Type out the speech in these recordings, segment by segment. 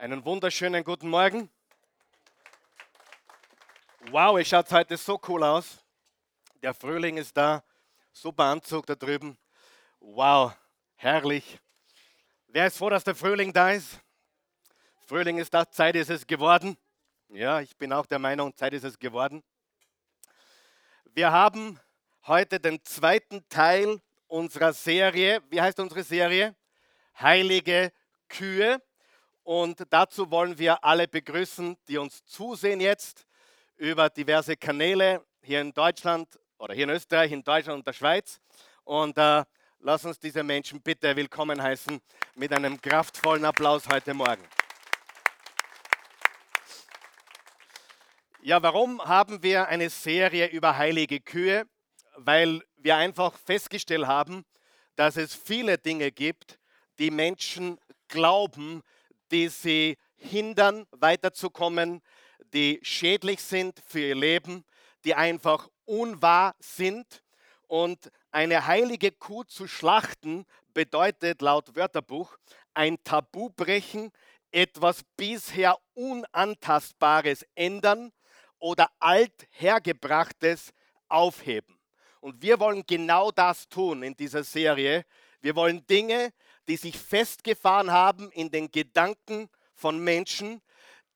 Einen wunderschönen guten Morgen. Wow, es schaut heute so cool aus. Der Frühling ist da. Super Anzug da drüben. Wow, herrlich. Wer ist froh, dass der Frühling da ist? Frühling ist da, Zeit ist es geworden. Ja, ich bin auch der Meinung, Zeit ist es geworden. Wir haben heute den zweiten Teil unserer Serie. Wie heißt unsere Serie? Heilige Kühe. Und dazu wollen wir alle begrüßen, die uns zusehen jetzt über diverse Kanäle hier in Deutschland oder hier in Österreich, in Deutschland und der Schweiz. Und äh, lass uns diese Menschen bitte willkommen heißen mit einem kraftvollen Applaus heute Morgen. Ja, warum haben wir eine Serie über heilige Kühe? Weil wir einfach festgestellt haben, dass es viele Dinge gibt, die Menschen glauben, die sie hindern, weiterzukommen, die schädlich sind für ihr Leben, die einfach unwahr sind. Und eine heilige Kuh zu schlachten bedeutet laut Wörterbuch ein Tabu brechen, etwas bisher Unantastbares ändern oder althergebrachtes aufheben. Und wir wollen genau das tun in dieser Serie. Wir wollen Dinge, die sich festgefahren haben in den Gedanken von Menschen,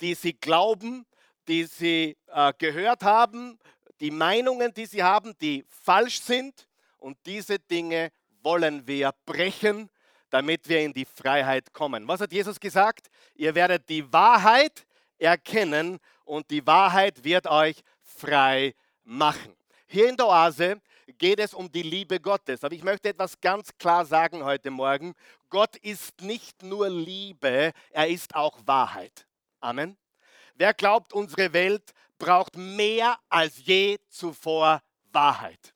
die sie glauben, die sie äh, gehört haben, die Meinungen, die sie haben, die falsch sind. Und diese Dinge wollen wir brechen, damit wir in die Freiheit kommen. Was hat Jesus gesagt? Ihr werdet die Wahrheit erkennen und die Wahrheit wird euch frei machen. Hier in der Oase geht es um die Liebe Gottes. Aber ich möchte etwas ganz klar sagen heute Morgen. Gott ist nicht nur Liebe, er ist auch Wahrheit. Amen. Wer glaubt, unsere Welt braucht mehr als je zuvor Wahrheit?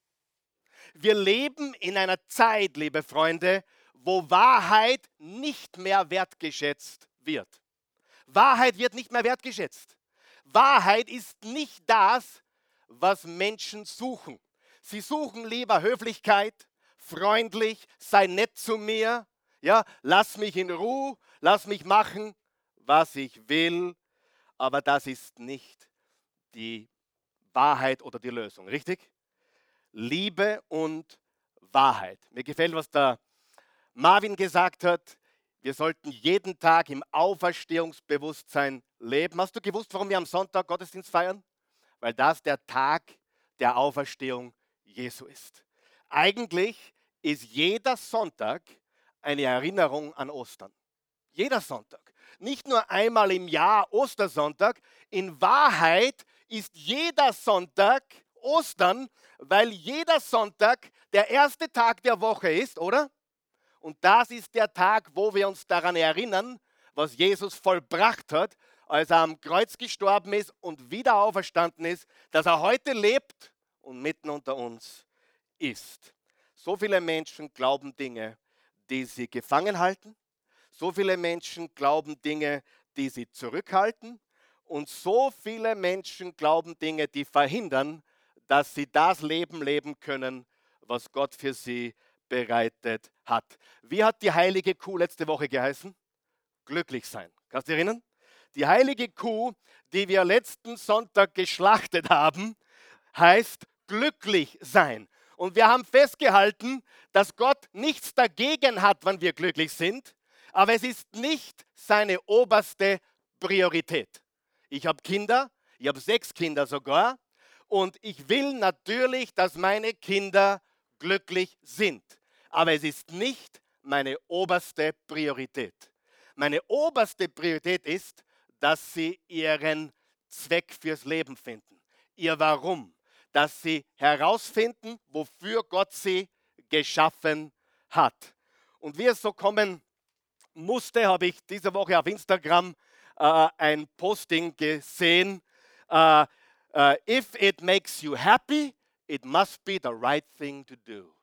Wir leben in einer Zeit, liebe Freunde, wo Wahrheit nicht mehr wertgeschätzt wird. Wahrheit wird nicht mehr wertgeschätzt. Wahrheit ist nicht das, was Menschen suchen. Sie suchen lieber Höflichkeit, freundlich, sei nett zu mir, ja, lass mich in Ruhe, lass mich machen, was ich will, aber das ist nicht die Wahrheit oder die Lösung, richtig? Liebe und Wahrheit. Mir gefällt, was der Marvin gesagt hat. Wir sollten jeden Tag im Auferstehungsbewusstsein leben. Hast du gewusst, warum wir am Sonntag Gottesdienst feiern? Weil das der Tag der Auferstehung Jesu ist. Eigentlich ist jeder Sonntag eine Erinnerung an Ostern. Jeder Sonntag. Nicht nur einmal im Jahr Ostersonntag. In Wahrheit ist jeder Sonntag Ostern, weil jeder Sonntag der erste Tag der Woche ist, oder? Und das ist der Tag, wo wir uns daran erinnern, was Jesus vollbracht hat, als er am Kreuz gestorben ist und wieder auferstanden ist, dass er heute lebt und mitten unter uns ist. So viele Menschen glauben Dinge, die sie gefangen halten. So viele Menschen glauben Dinge, die sie zurückhalten. Und so viele Menschen glauben Dinge, die verhindern, dass sie das Leben leben können, was Gott für sie bereitet hat. Wie hat die heilige Kuh letzte Woche geheißen? Glücklich sein. Kannst du dich erinnern? Die heilige Kuh, die wir letzten Sonntag geschlachtet haben, heißt glücklich sein. Und wir haben festgehalten, dass Gott nichts dagegen hat, wenn wir glücklich sind, aber es ist nicht seine oberste Priorität. Ich habe Kinder, ich habe sechs Kinder sogar, und ich will natürlich, dass meine Kinder glücklich sind. Aber es ist nicht meine oberste Priorität. Meine oberste Priorität ist, dass sie ihren Zweck fürs Leben finden, ihr Warum dass sie herausfinden, wofür Gott sie geschaffen hat. Und wie es so kommen musste, habe ich diese Woche auf Instagram äh, ein Posting gesehen. Uh, uh, if it makes you happy, it must be the right thing to do.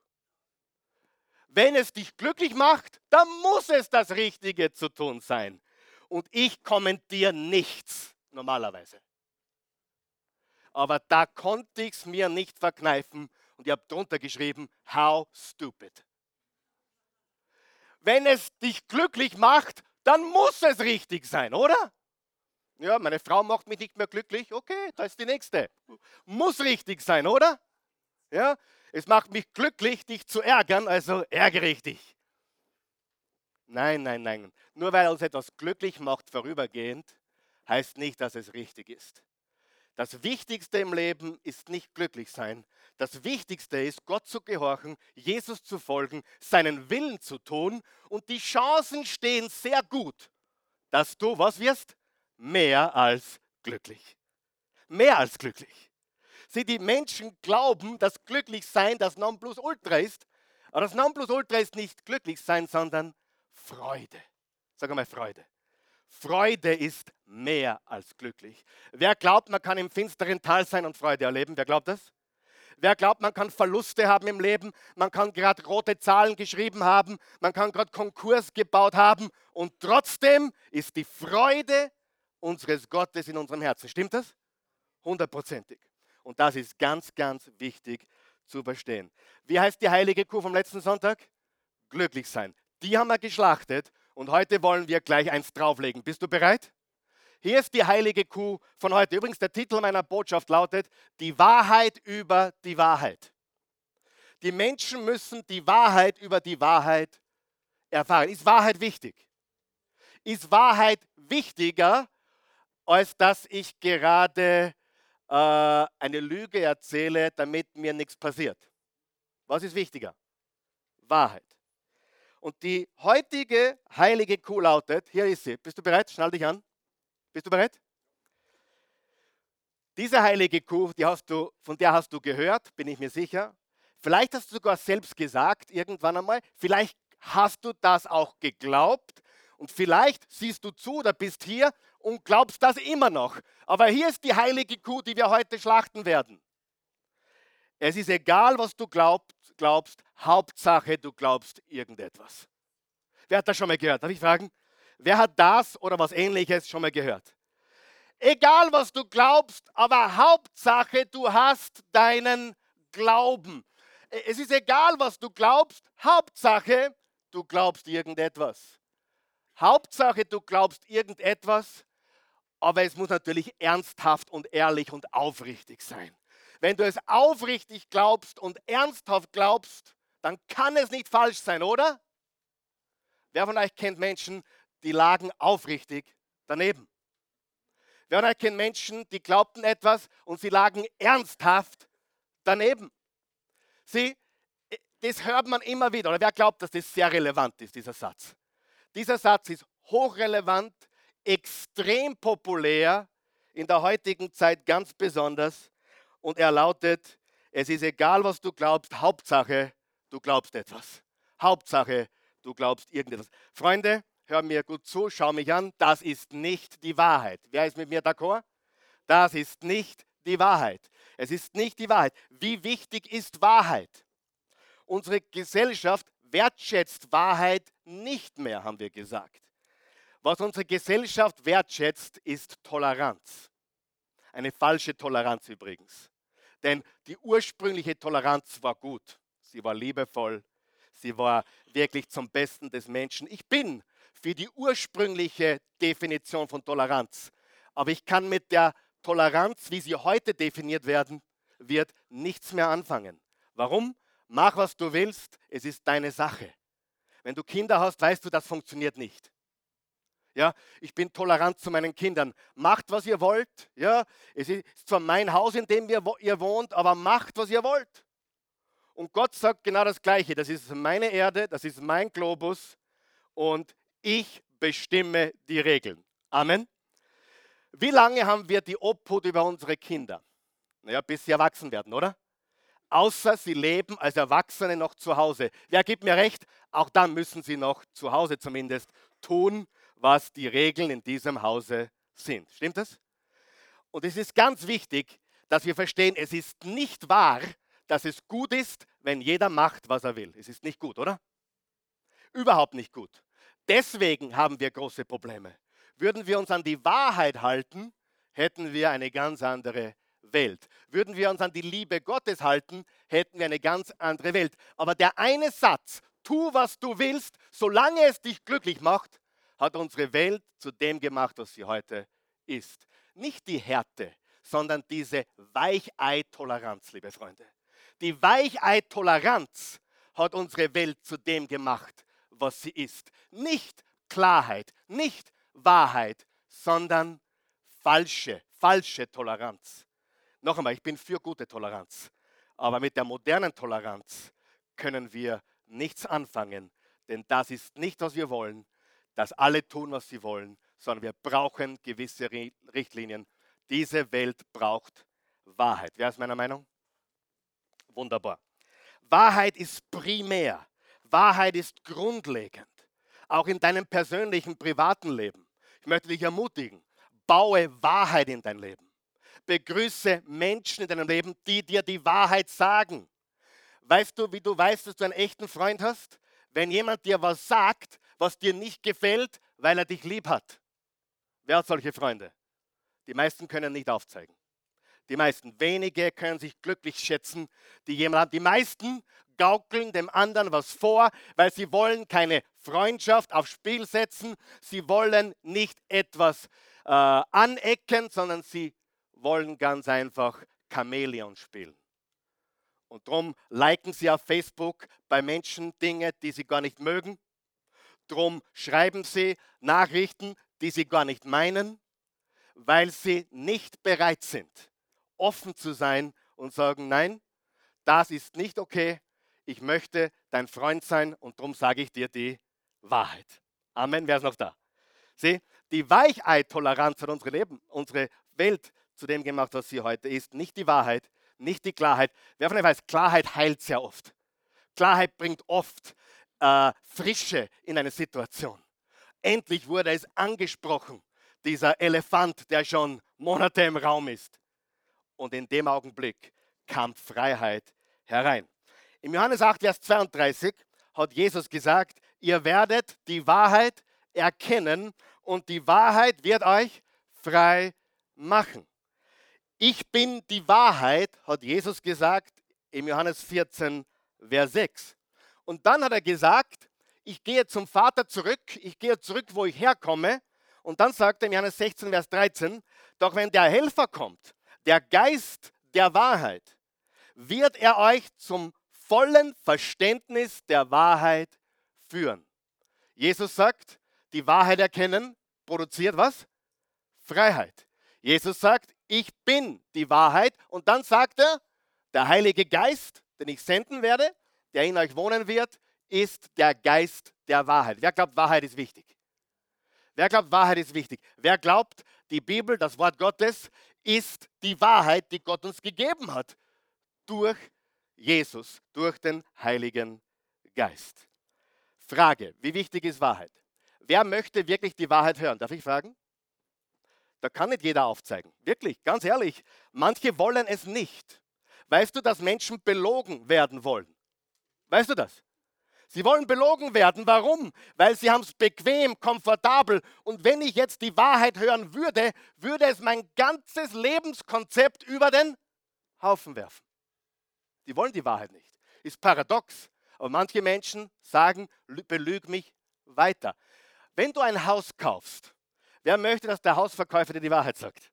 Wenn es dich glücklich macht, dann muss es das Richtige zu tun sein. Und ich kommentiere nichts normalerweise aber da konnte ich es mir nicht verkneifen und ich habe drunter geschrieben, how stupid. Wenn es dich glücklich macht, dann muss es richtig sein, oder? Ja, meine Frau macht mich nicht mehr glücklich. Okay, da ist die nächste. Muss richtig sein, oder? Ja, es macht mich glücklich, dich zu ärgern, also ärgere ich dich. Nein, nein, nein. Nur weil uns etwas glücklich macht vorübergehend, heißt nicht, dass es richtig ist. Das Wichtigste im Leben ist nicht glücklich sein. Das Wichtigste ist, Gott zu gehorchen, Jesus zu folgen, seinen Willen zu tun. Und die Chancen stehen sehr gut, dass du, was wirst? Mehr als glücklich. Mehr als glücklich. Sieh, die Menschen glauben, dass glücklich sein das Nonplusultra ist. Aber das Nonplusultra ist nicht glücklich sein, sondern Freude. Sag einmal Freude. Freude ist mehr als glücklich. Wer glaubt, man kann im finsteren Tal sein und Freude erleben? Wer glaubt das? Wer glaubt, man kann Verluste haben im Leben? Man kann gerade rote Zahlen geschrieben haben, man kann gerade Konkurs gebaut haben und trotzdem ist die Freude unseres Gottes in unserem Herzen. Stimmt das? Hundertprozentig. Und das ist ganz, ganz wichtig zu verstehen. Wie heißt die heilige Kuh vom letzten Sonntag? Glücklich sein. Die haben wir geschlachtet und heute wollen wir gleich eins drauflegen. Bist du bereit? Hier ist die heilige Kuh von heute. Übrigens, der Titel meiner Botschaft lautet, die Wahrheit über die Wahrheit. Die Menschen müssen die Wahrheit über die Wahrheit erfahren. Ist Wahrheit wichtig? Ist Wahrheit wichtiger, als dass ich gerade äh, eine Lüge erzähle, damit mir nichts passiert? Was ist wichtiger? Wahrheit. Und die heutige heilige Kuh lautet, hier ist sie. Bist du bereit? Schnall dich an. Bist du bereit? Diese heilige Kuh, die du, von der hast du gehört, bin ich mir sicher. Vielleicht hast du sogar selbst gesagt, irgendwann einmal. Vielleicht hast du das auch geglaubt. Und vielleicht siehst du zu oder bist hier und glaubst das immer noch. Aber hier ist die heilige Kuh, die wir heute schlachten werden. Es ist egal, was du glaubst, glaubst, Hauptsache, du glaubst irgendetwas. Wer hat das schon mal gehört? Darf ich fragen? Wer hat das oder was ähnliches schon mal gehört? Egal, was du glaubst, aber Hauptsache, du hast deinen Glauben. Es ist egal, was du glaubst, Hauptsache, du glaubst irgendetwas. Hauptsache, du glaubst irgendetwas, aber es muss natürlich ernsthaft und ehrlich und aufrichtig sein. Wenn du es aufrichtig glaubst und ernsthaft glaubst, dann kann es nicht falsch sein, oder? Wer von euch kennt Menschen, die lagen aufrichtig daneben? Wer von euch kennt Menschen, die glaubten etwas und sie lagen ernsthaft daneben? Sie, das hört man immer wieder. Oder wer glaubt, dass das sehr relevant ist, dieser Satz? Dieser Satz ist hochrelevant, extrem populär, in der heutigen Zeit ganz besonders und er lautet, es ist egal, was du glaubst, Hauptsache, du glaubst etwas. Hauptsache, du glaubst irgendetwas. Freunde, hör mir gut zu, schau mich an, das ist nicht die Wahrheit. Wer ist mit mir d'accord? Das ist nicht die Wahrheit. Es ist nicht die Wahrheit. Wie wichtig ist Wahrheit? Unsere Gesellschaft wertschätzt Wahrheit nicht mehr, haben wir gesagt. Was unsere Gesellschaft wertschätzt, ist Toleranz. Eine falsche Toleranz übrigens. Denn die ursprüngliche Toleranz war gut. Sie war liebevoll. Sie war wirklich zum Besten des Menschen. Ich bin für die ursprüngliche Definition von Toleranz. Aber ich kann mit der Toleranz, wie sie heute definiert werden wird, nichts mehr anfangen. Warum? Mach, was du willst. Es ist deine Sache. Wenn du Kinder hast, weißt du, das funktioniert nicht. Ja, ich bin tolerant zu meinen Kindern. Macht, was ihr wollt. Ja, es ist zwar mein Haus, in dem ihr wohnt, aber macht, was ihr wollt. Und Gott sagt genau das Gleiche. Das ist meine Erde, das ist mein Globus und ich bestimme die Regeln. Amen. Wie lange haben wir die Obhut über unsere Kinder? Naja, bis sie erwachsen werden, oder? Außer sie leben als Erwachsene noch zu Hause. Wer gibt mir recht? Auch dann müssen sie noch zu Hause zumindest tun, was die Regeln in diesem Hause sind. Stimmt das? Und es ist ganz wichtig, dass wir verstehen, es ist nicht wahr, dass es gut ist, wenn jeder macht, was er will. Es ist nicht gut, oder? Überhaupt nicht gut. Deswegen haben wir große Probleme. Würden wir uns an die Wahrheit halten, hätten wir eine ganz andere Welt. Würden wir uns an die Liebe Gottes halten, hätten wir eine ganz andere Welt. Aber der eine Satz, tu, was du willst, solange es dich glücklich macht, hat unsere Welt zu dem gemacht, was sie heute ist. Nicht die Härte, sondern diese Weichei-Toleranz, liebe Freunde. Die Weichei-Toleranz hat unsere Welt zu dem gemacht, was sie ist. Nicht Klarheit, nicht Wahrheit, sondern falsche, falsche Toleranz. Noch einmal, ich bin für gute Toleranz, aber mit der modernen Toleranz können wir nichts anfangen, denn das ist nicht, was wir wollen, dass alle tun, was sie wollen, sondern wir brauchen gewisse Richtlinien. Diese Welt braucht Wahrheit. Wer ist meiner Meinung? Wunderbar. Wahrheit ist primär. Wahrheit ist grundlegend. Auch in deinem persönlichen, privaten Leben. Ich möchte dich ermutigen, baue Wahrheit in dein Leben. Begrüße Menschen in deinem Leben, die dir die Wahrheit sagen. Weißt du, wie du weißt, dass du einen echten Freund hast? Wenn jemand dir was sagt, was dir nicht gefällt, weil er dich lieb hat. Wer hat solche Freunde? Die meisten können nicht aufzeigen. Die meisten, wenige können sich glücklich schätzen, die jemand haben. Die meisten gaukeln dem anderen was vor, weil sie wollen keine Freundschaft aufs Spiel setzen. Sie wollen nicht etwas äh, anecken, sondern sie wollen ganz einfach Chamäleon spielen. Und darum liken sie auf Facebook bei Menschen Dinge, die sie gar nicht mögen. Darum schreiben sie Nachrichten, die sie gar nicht meinen, weil sie nicht bereit sind, offen zu sein und sagen, nein, das ist nicht okay, ich möchte dein Freund sein und darum sage ich dir die Wahrheit. Amen, wer ist noch da? Sieh, die Weichei-Toleranz hat unsere, Leben, unsere Welt zu dem gemacht, was sie heute ist. Nicht die Wahrheit, nicht die Klarheit. Wer von euch weiß, Klarheit heilt sehr oft. Klarheit bringt oft äh, Frische in eine Situation. Endlich wurde es angesprochen, dieser Elefant, der schon Monate im Raum ist. Und in dem Augenblick kam Freiheit herein. Im Johannes 8, Vers 32 hat Jesus gesagt, ihr werdet die Wahrheit erkennen und die Wahrheit wird euch frei machen. Ich bin die Wahrheit, hat Jesus gesagt im Johannes 14, Vers 6. Und dann hat er gesagt, ich gehe zum Vater zurück, ich gehe zurück, wo ich herkomme. Und dann sagt er im Johannes 16, Vers 13, doch wenn der Helfer kommt, der Geist der Wahrheit, wird er euch zum vollen Verständnis der Wahrheit führen. Jesus sagt, die Wahrheit erkennen produziert was? Freiheit. Jesus sagt, ich bin die Wahrheit. Und dann sagt er, der Heilige Geist, den ich senden werde, der in euch wohnen wird, ist der Geist der Wahrheit. Wer glaubt, Wahrheit ist wichtig? Wer glaubt, Wahrheit ist wichtig? Wer glaubt, die Bibel, das Wort Gottes, ist die Wahrheit, die Gott uns gegeben hat durch Jesus, durch den Heiligen Geist? Frage, wie wichtig ist Wahrheit? Wer möchte wirklich die Wahrheit hören? Darf ich fragen? Da kann nicht jeder aufzeigen. Wirklich, ganz ehrlich. Manche wollen es nicht. Weißt du, dass Menschen belogen werden wollen? Weißt du das? Sie wollen belogen werden. Warum? Weil sie haben es bequem, komfortabel. Und wenn ich jetzt die Wahrheit hören würde, würde es mein ganzes Lebenskonzept über den Haufen werfen. Die wollen die Wahrheit nicht. Ist paradox. Aber manche Menschen sagen, belüg mich weiter. Wenn du ein Haus kaufst Wer möchte, dass der Hausverkäufer dir die Wahrheit sagt?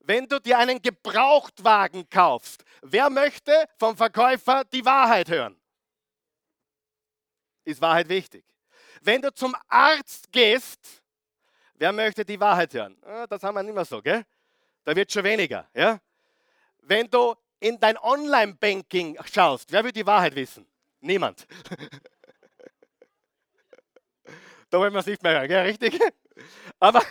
Wenn du dir einen Gebrauchtwagen kaufst, wer möchte vom Verkäufer die Wahrheit hören? Ist Wahrheit wichtig? Wenn du zum Arzt gehst, wer möchte die Wahrheit hören? Ah, das haben wir nicht mehr so, gell? Da wird schon weniger, ja? Wenn du in dein Online-Banking schaust, wer will die Wahrheit wissen? Niemand. Da wollen wir es nicht mehr hören, gell? richtig? Aber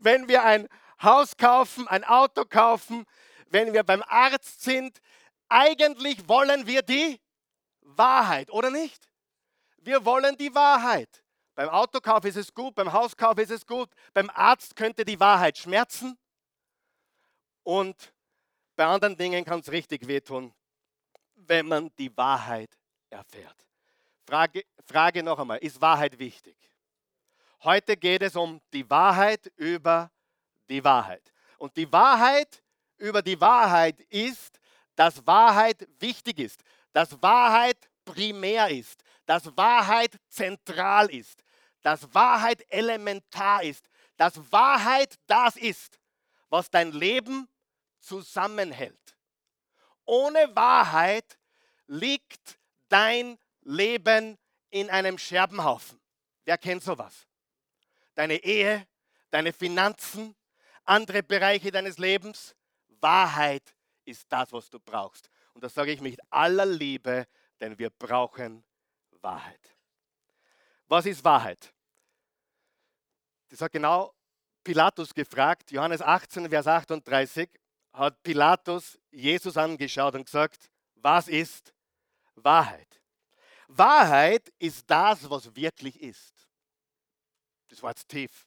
wenn wir ein Haus kaufen, ein Auto kaufen, wenn wir beim Arzt sind, eigentlich wollen wir die Wahrheit, oder nicht? Wir wollen die Wahrheit. Beim Autokauf ist es gut, beim Hauskauf ist es gut, beim Arzt könnte die Wahrheit schmerzen und bei anderen Dingen kann es richtig wehtun, wenn man die Wahrheit erfährt. Frage, Frage noch einmal, ist Wahrheit wichtig? Heute geht es um die Wahrheit über die Wahrheit. Und die Wahrheit über die Wahrheit ist, dass Wahrheit wichtig ist, dass Wahrheit primär ist, dass Wahrheit zentral ist, dass Wahrheit elementar ist, dass Wahrheit das ist, was dein Leben zusammenhält. Ohne Wahrheit liegt dein Leben in einem Scherbenhaufen. Wer kennt sowas? Deine Ehe, deine Finanzen, andere Bereiche deines Lebens. Wahrheit ist das, was du brauchst. Und das sage ich mit aller Liebe, denn wir brauchen Wahrheit. Was ist Wahrheit? Das hat genau Pilatus gefragt, Johannes 18, Vers 38, hat Pilatus Jesus angeschaut und gesagt, was ist Wahrheit? Wahrheit ist das, was wirklich ist. Das war jetzt tief.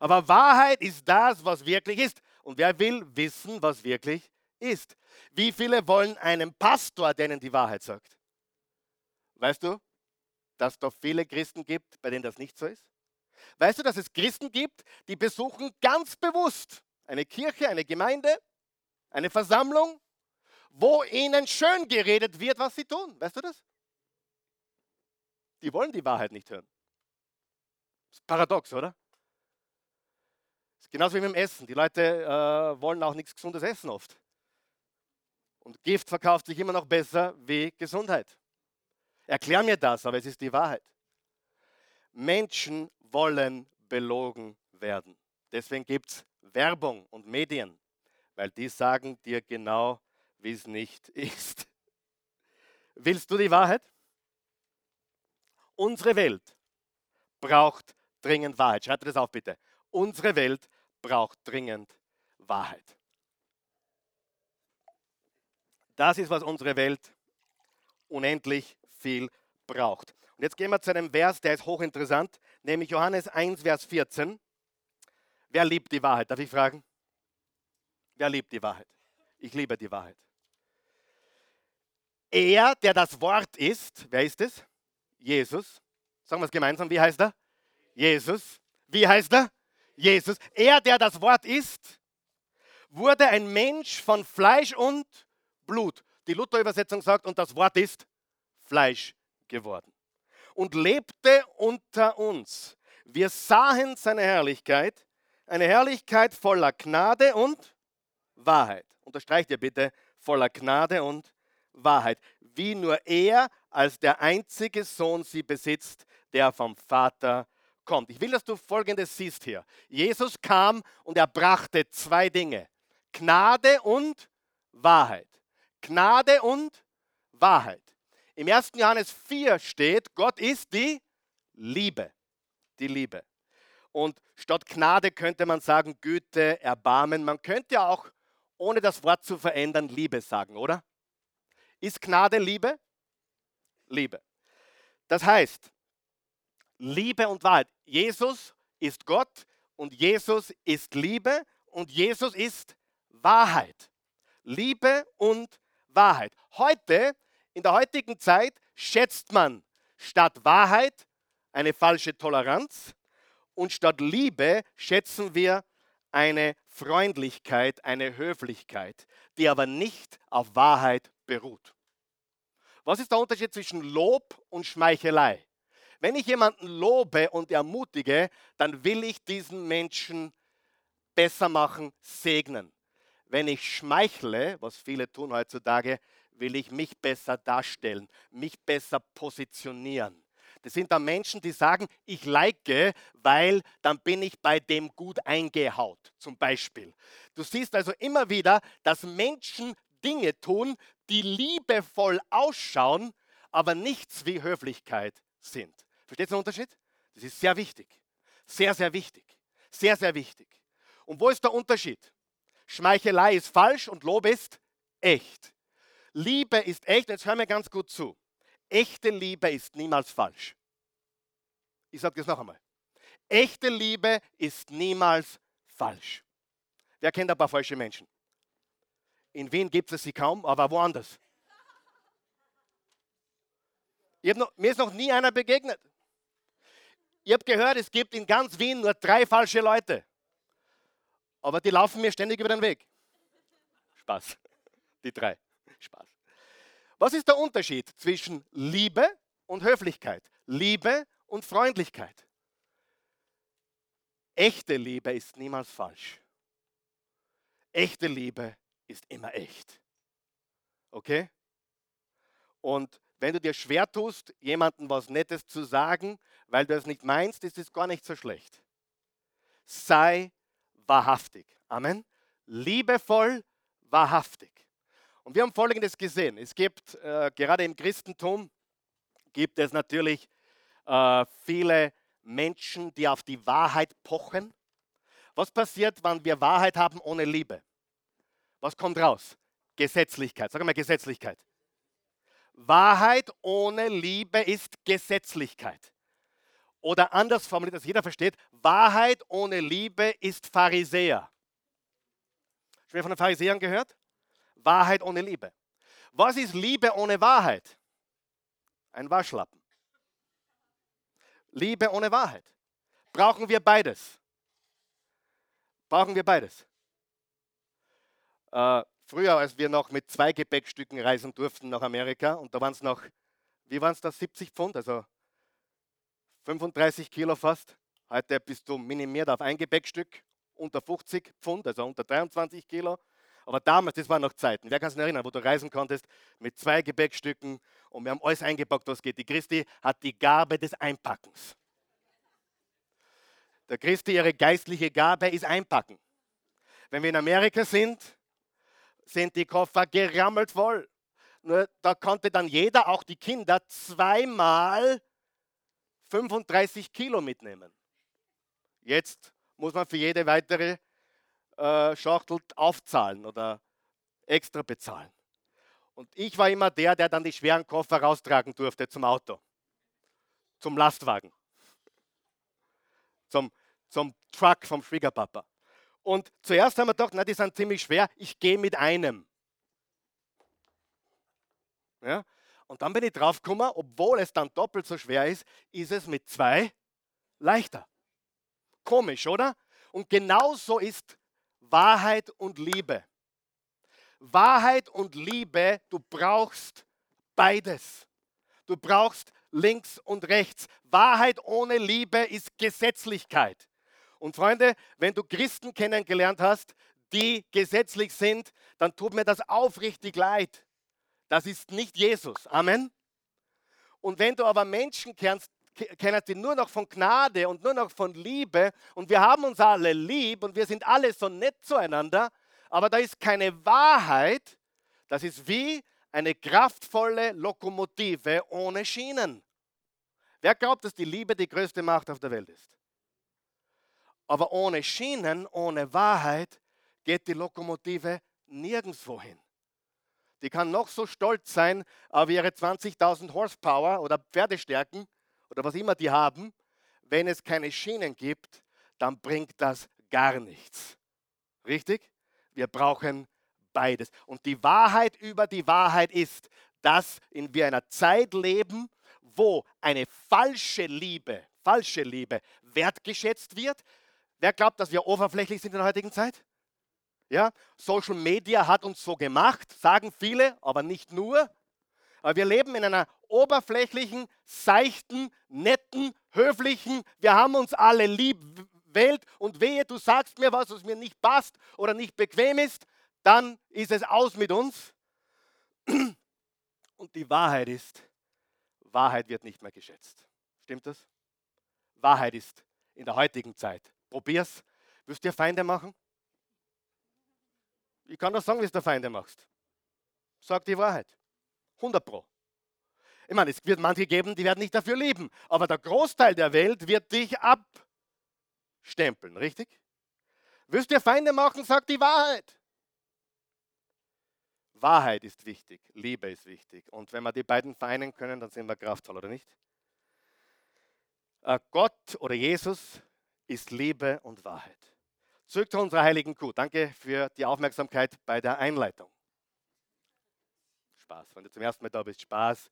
Aber Wahrheit ist das, was wirklich ist. Und wer will wissen, was wirklich ist? Wie viele wollen einen Pastor, der ihnen die Wahrheit sagt? Weißt du, dass es da viele Christen gibt, bei denen das nicht so ist? Weißt du, dass es Christen gibt, die besuchen ganz bewusst eine Kirche, eine Gemeinde, eine Versammlung, wo ihnen schön geredet wird, was sie tun. Weißt du das? Die wollen die Wahrheit nicht hören. Paradox, oder? Genauso wie mit dem Essen. Die Leute äh, wollen auch nichts Gesundes essen oft. Und Gift verkauft sich immer noch besser wie Gesundheit. Erklär mir das, aber es ist die Wahrheit. Menschen wollen belogen werden. Deswegen gibt es Werbung und Medien, weil die sagen dir genau, wie es nicht ist. Willst du die Wahrheit? Unsere Welt braucht dringend Wahrheit. Schreibt das auf bitte. Unsere Welt braucht dringend Wahrheit. Das ist, was unsere Welt unendlich viel braucht. Und jetzt gehen wir zu einem Vers, der ist hochinteressant, nämlich Johannes 1, Vers 14. Wer liebt die Wahrheit? Darf ich fragen? Wer liebt die Wahrheit? Ich liebe die Wahrheit. Er, der das Wort ist, wer ist es? Jesus. Sagen wir es gemeinsam, wie heißt er? Jesus. Wie heißt er? Jesus. Er, der das Wort ist, wurde ein Mensch von Fleisch und Blut. Die Luther-Übersetzung sagt, und das Wort ist Fleisch geworden. Und lebte unter uns. Wir sahen seine Herrlichkeit, eine Herrlichkeit voller Gnade und Wahrheit. Unterstreicht ihr bitte, voller Gnade und Wahrheit. Wie nur er als der einzige Sohn sie besitzt, der vom Vater kommt. Ich will, dass du Folgendes siehst hier. Jesus kam und er brachte zwei Dinge. Gnade und Wahrheit. Gnade und Wahrheit. Im 1. Johannes 4 steht, Gott ist die Liebe. Die Liebe. Und statt Gnade könnte man sagen Güte, Erbarmen. Man könnte auch, ohne das Wort zu verändern, Liebe sagen, oder? Ist Gnade Liebe? Liebe. Das heißt, Liebe und Wahrheit. Jesus ist Gott und Jesus ist Liebe und Jesus ist Wahrheit. Liebe und Wahrheit. Heute, in der heutigen Zeit, schätzt man statt Wahrheit eine falsche Toleranz und statt Liebe schätzen wir eine Freundlichkeit, eine Höflichkeit, die aber nicht auf Wahrheit beruht. Was ist der Unterschied zwischen Lob und Schmeichelei? Wenn ich jemanden lobe und ermutige, dann will ich diesen Menschen besser machen, segnen. Wenn ich schmeichle, was viele tun heutzutage, will ich mich besser darstellen, mich besser positionieren. Das sind dann Menschen, die sagen, ich like, weil dann bin ich bei dem gut eingehaut, zum Beispiel. Du siehst also immer wieder, dass Menschen Dinge tun, die liebevoll ausschauen, aber nichts wie Höflichkeit sind. Versteht ihr den Unterschied? Das ist sehr wichtig. Sehr, sehr wichtig. Sehr, sehr wichtig. Und wo ist der Unterschied? Schmeichelei ist falsch und Lob ist echt. Liebe ist echt. Jetzt hör mir ganz gut zu. Echte Liebe ist niemals falsch. Ich sage das noch einmal. Echte Liebe ist niemals falsch. Wer kennt ein paar falsche Menschen? In Wien gibt es sie kaum, aber woanders. Noch, mir ist noch nie einer begegnet. Ich habe gehört, es gibt in ganz Wien nur drei falsche Leute. Aber die laufen mir ständig über den Weg. Spaß. Die drei. Spaß. Was ist der Unterschied zwischen Liebe und Höflichkeit? Liebe und Freundlichkeit. echte Liebe ist niemals falsch. Echte Liebe ist immer echt. Okay? Und wenn du dir schwer tust, jemandem was Nettes zu sagen, weil du es nicht meinst, ist es gar nicht so schlecht. Sei wahrhaftig. Amen. Liebevoll, wahrhaftig. Und wir haben Folgendes gesehen. Es gibt äh, gerade im Christentum, gibt es natürlich äh, viele Menschen, die auf die Wahrheit pochen. Was passiert, wenn wir Wahrheit haben ohne Liebe? Was kommt raus? Gesetzlichkeit. Sag mal Gesetzlichkeit. Wahrheit ohne Liebe ist Gesetzlichkeit. Oder anders formuliert, dass jeder versteht, Wahrheit ohne Liebe ist Pharisäer. Schon von den Pharisäern gehört? Wahrheit ohne Liebe. Was ist Liebe ohne Wahrheit? Ein Waschlappen. Liebe ohne Wahrheit. Brauchen wir beides? Brauchen wir beides? Äh, früher, als wir noch mit zwei Gepäckstücken reisen durften nach Amerika, und da waren es noch, wie waren es da, 70 Pfund, also 35 Kilo fast. Heute bist du minimiert auf ein Gepäckstück, unter 50 Pfund, also unter 23 Kilo. Aber damals, das waren noch Zeiten. Wer kann sich erinnern, wo du reisen konntest mit zwei Gepäckstücken und wir haben alles eingepackt, was geht. Die Christi hat die Gabe des Einpackens. Der Christi, ihre geistliche Gabe ist Einpacken. Wenn wir in Amerika sind, sind die Koffer gerammelt voll. Nur da konnte dann jeder, auch die Kinder, zweimal 35 Kilo mitnehmen. Jetzt muss man für jede weitere äh, Schachtel aufzahlen oder extra bezahlen. Und ich war immer der, der dann die schweren Koffer raustragen durfte zum Auto, zum Lastwagen, zum, zum Truck vom Schwiegerpapa. Und zuerst haben wir gedacht, na, die sind ziemlich schwer, ich gehe mit einem. Ja? Und dann bin ich draufgekommen, obwohl es dann doppelt so schwer ist, ist es mit zwei leichter. Komisch, oder? Und genauso ist Wahrheit und Liebe. Wahrheit und Liebe, du brauchst beides. Du brauchst links und rechts. Wahrheit ohne Liebe ist Gesetzlichkeit. Und Freunde, wenn du Christen kennengelernt hast, die gesetzlich sind, dann tut mir das aufrichtig leid. Das ist nicht Jesus. Amen. Und wenn du aber Menschen kennst, kennst die nur noch von Gnade und nur noch von Liebe und wir haben uns alle lieb und wir sind alle so nett zueinander, aber da ist keine Wahrheit, das ist wie eine kraftvolle Lokomotive ohne Schienen. Wer glaubt, dass die Liebe die größte Macht auf der Welt ist? Aber ohne Schienen, ohne Wahrheit geht die Lokomotive nirgendwo hin. Die kann noch so stolz sein auf ihre 20.000 Horsepower oder Pferdestärken oder was immer die haben. Wenn es keine Schienen gibt, dann bringt das gar nichts. Richtig? Wir brauchen beides. Und die Wahrheit über die Wahrheit ist, dass wir in einer Zeit leben, wo eine falsche Liebe, falsche Liebe wertgeschätzt wird. Wer glaubt, dass wir oberflächlich sind in der heutigen Zeit? Ja, Social Media hat uns so gemacht, sagen viele, aber nicht nur. Aber wir leben in einer oberflächlichen, seichten, netten, höflichen, wir haben uns alle lieb Welt und wehe, du sagst mir was, was mir nicht passt oder nicht bequem ist, dann ist es aus mit uns. Und die Wahrheit ist, Wahrheit wird nicht mehr geschätzt. Stimmt das? Wahrheit ist in der heutigen Zeit. Probier's. Wirst du dir Feinde machen? Ich kann doch sagen, wie du Feinde machst. Sag die Wahrheit. 100 Pro. Ich meine, es wird manche geben, die werden nicht dafür leben. Aber der Großteil der Welt wird dich abstempeln, richtig? Willst du dir Feinde machen, sag die Wahrheit. Wahrheit ist wichtig, Liebe ist wichtig. Und wenn wir die beiden vereinen können, dann sind wir kraftvoll, oder nicht? Äh, Gott oder Jesus ist Liebe und Wahrheit. Zurück zu unserer heiligen Kuh. Danke für die Aufmerksamkeit bei der Einleitung. Spaß. Wenn du zum ersten Mal da bist, Spaß.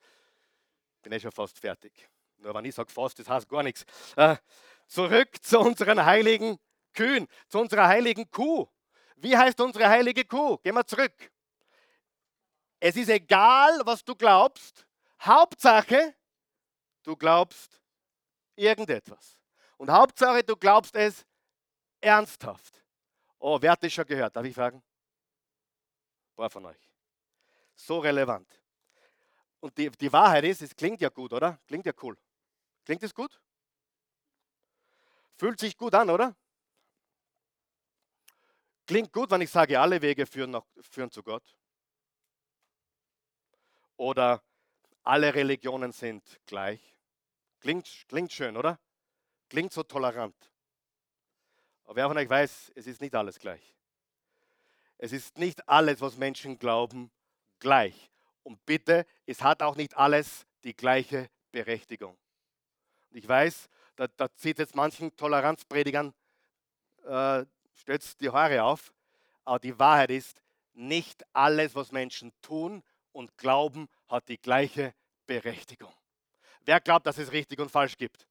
Bin eh schon fast fertig. Nur wenn ich sage fast, das heißt gar nichts. Äh, zurück zu unseren heiligen Kühen, zu unserer heiligen Kuh. Wie heißt unsere heilige Kuh? Gehen wir zurück. Es ist egal, was du glaubst. Hauptsache, du glaubst irgendetwas. Und Hauptsache, du glaubst es ernsthaft. Oh, wer hat das schon gehört? Darf ich fragen? Ein paar von euch. So relevant. Und die, die Wahrheit ist, es klingt ja gut, oder? Klingt ja cool. Klingt es gut? Fühlt sich gut an, oder? Klingt gut, wenn ich sage, alle Wege führen, nach, führen zu Gott. Oder alle Religionen sind gleich. Klingt, klingt schön, oder? Klingt so tolerant. Aber wer von euch weiß, es ist nicht alles gleich. Es ist nicht alles, was Menschen glauben, gleich. Und bitte, es hat auch nicht alles die gleiche Berechtigung. Und ich weiß, da, da zieht jetzt manchen Toleranzpredigern äh, stößt die Haare auf, aber die Wahrheit ist, nicht alles, was Menschen tun und glauben, hat die gleiche Berechtigung. Wer glaubt, dass es richtig und falsch gibt?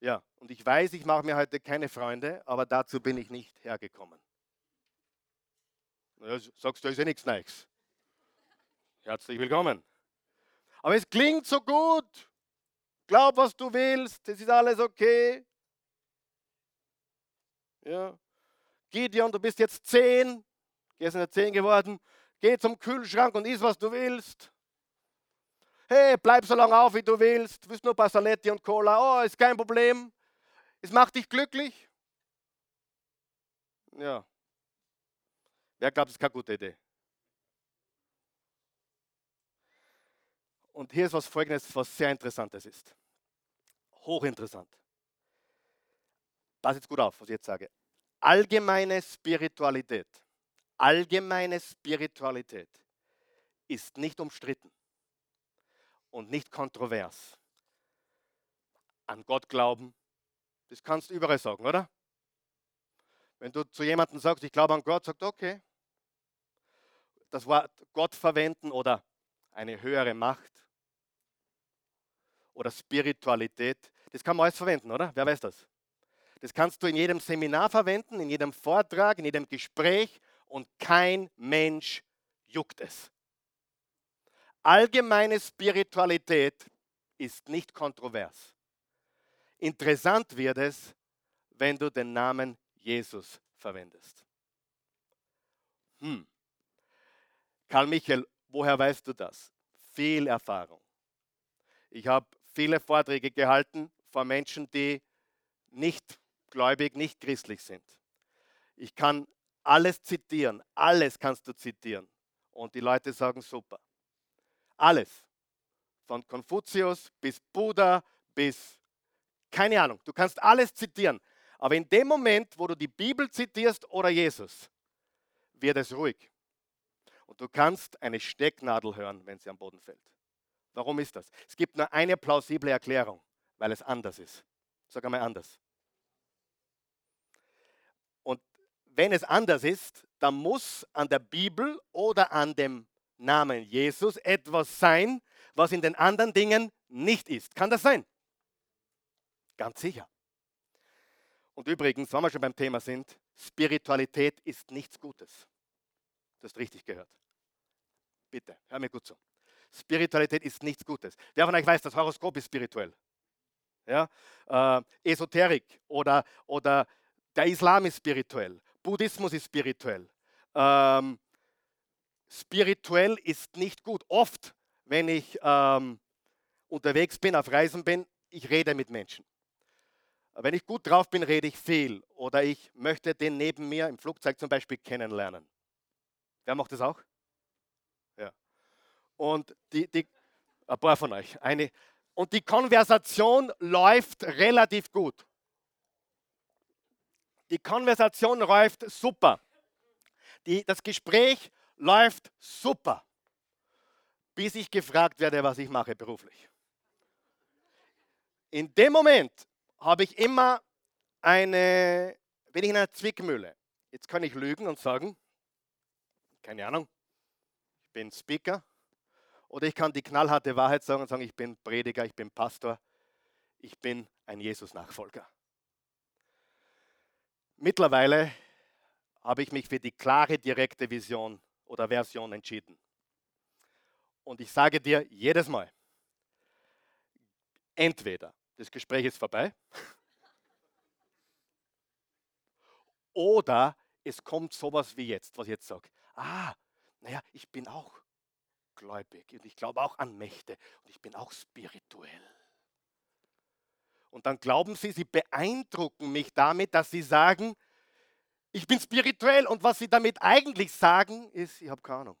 Ja, und ich weiß, ich mache mir heute keine Freunde, aber dazu bin ich nicht hergekommen. Ja, sagst du, ist ja nichts Neues. Herzlich willkommen. Aber es klingt so gut. Glaub, was du willst, es ist alles okay. Ja. Gideon, du bist jetzt zehn, gestern zehn geworden. Geh zum Kühlschrank und iss, was du willst. Hey, bleib so lange auf, wie du willst. Du willst nur Pasaletti und Cola. Oh, ist kein Problem. Es macht dich glücklich. Ja. Wer glaubt, das ist keine gute Idee? Und hier ist was Folgendes, was sehr Interessantes ist. Hochinteressant. Pass jetzt gut auf, was ich jetzt sage. Allgemeine Spiritualität, allgemeine Spiritualität ist nicht umstritten und nicht kontrovers. An Gott glauben, das kannst du überall sagen, oder? Wenn du zu jemandem sagst, ich glaube an Gott, sagt okay. Das Wort Gott verwenden oder eine höhere Macht oder Spiritualität, das kann man alles verwenden, oder? Wer weiß das? Das kannst du in jedem Seminar verwenden, in jedem Vortrag, in jedem Gespräch und kein Mensch juckt es. Allgemeine Spiritualität ist nicht kontrovers. Interessant wird es, wenn du den Namen Jesus verwendest. Hm. Karl Michael, woher weißt du das? Viel Erfahrung. Ich habe viele Vorträge gehalten vor Menschen, die nicht gläubig, nicht christlich sind. Ich kann alles zitieren, alles kannst du zitieren. Und die Leute sagen super. Alles. Von Konfuzius bis Buddha bis, keine Ahnung, du kannst alles zitieren. Aber in dem Moment, wo du die Bibel zitierst oder Jesus, wird es ruhig. Und du kannst eine Stecknadel hören, wenn sie am Boden fällt. Warum ist das? Es gibt nur eine plausible Erklärung, weil es anders ist. Sag einmal anders. wenn es anders ist, dann muss an der Bibel oder an dem Namen Jesus etwas sein, was in den anderen Dingen nicht ist. Kann das sein? Ganz sicher. Und übrigens, wenn wir schon beim Thema sind, Spiritualität ist nichts Gutes. Du hast richtig gehört. Bitte, hör mir gut zu. Spiritualität ist nichts Gutes. Wer von euch weiß, das Horoskop ist spirituell? Ja? Äh, Esoterik oder, oder der Islam ist spirituell. Buddhismus ist spirituell. Ähm, spirituell ist nicht gut. Oft, wenn ich ähm, unterwegs bin, auf Reisen bin, ich rede mit Menschen. Wenn ich gut drauf bin, rede ich viel. Oder ich möchte den neben mir im Flugzeug zum Beispiel kennenlernen. Wer macht das auch? Ja. Und die, die, ein paar von euch. Eine, und die Konversation läuft relativ gut. Die Konversation läuft super. Die, das Gespräch läuft super. Bis ich gefragt werde, was ich mache beruflich. In dem Moment habe ich immer eine, bin ich in einer Zwickmühle. Jetzt kann ich lügen und sagen, keine Ahnung, ich bin Speaker. Oder ich kann die knallharte Wahrheit sagen und sagen, ich bin Prediger, ich bin Pastor, ich bin ein Jesus-Nachfolger. Mittlerweile habe ich mich für die klare, direkte Vision oder Version entschieden. Und ich sage dir jedes Mal, entweder das Gespräch ist vorbei. Oder es kommt sowas wie jetzt, was ich jetzt sage. Ah, naja, ich bin auch gläubig und ich glaube auch an Mächte und ich bin auch spirituell. Und dann glauben sie, sie beeindrucken mich damit, dass sie sagen, ich bin spirituell und was sie damit eigentlich sagen, ist, ich habe keine Ahnung.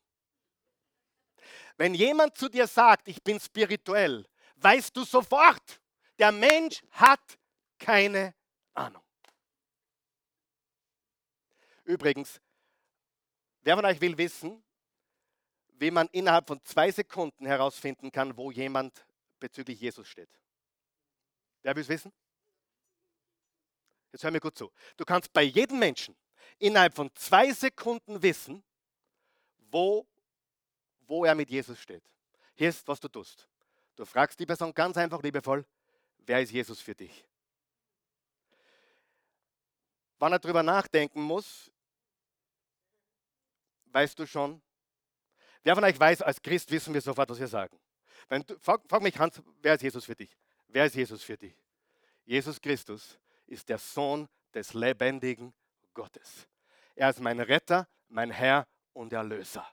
Wenn jemand zu dir sagt, ich bin spirituell, weißt du sofort, der Mensch hat keine Ahnung. Übrigens, wer von euch will wissen, wie man innerhalb von zwei Sekunden herausfinden kann, wo jemand bezüglich Jesus steht? Wer will es wissen? Jetzt hör mir gut zu. Du kannst bei jedem Menschen innerhalb von zwei Sekunden wissen, wo, wo er mit Jesus steht. Hier ist, was du tust. Du fragst die Person ganz einfach liebevoll, wer ist Jesus für dich? Wann er darüber nachdenken muss, weißt du schon. Wer von euch weiß, als Christ wissen wir sofort, was wir sagen. Wenn du, frag, frag mich, Hans, wer ist Jesus für dich? Wer ist Jesus für dich? Jesus Christus ist der Sohn des lebendigen Gottes. Er ist mein Retter, mein Herr und Erlöser.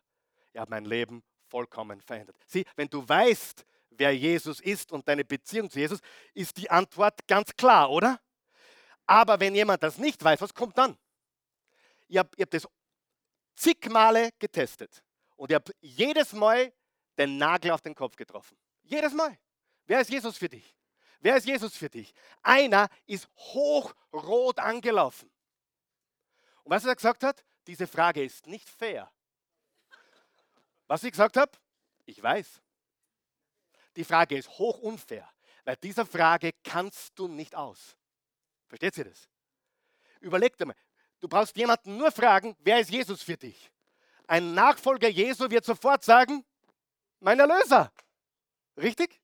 Er hat mein Leben vollkommen verändert. Sieh, wenn du weißt, wer Jesus ist und deine Beziehung zu Jesus, ist die Antwort ganz klar, oder? Aber wenn jemand das nicht weiß, was kommt dann? Ihr habt, ihr habt das zig Male getestet und ihr habt jedes Mal den Nagel auf den Kopf getroffen. Jedes Mal. Wer ist Jesus für dich? Wer ist Jesus für dich? Einer ist hochrot angelaufen. Und was er gesagt hat? Diese Frage ist nicht fair. Was ich gesagt habe? Ich weiß. Die Frage ist hoch unfair, weil dieser Frage kannst du nicht aus. Versteht ihr das? Überleg dir mal, du brauchst jemanden nur fragen, wer ist Jesus für dich? Ein Nachfolger Jesu wird sofort sagen, mein Erlöser. Richtig?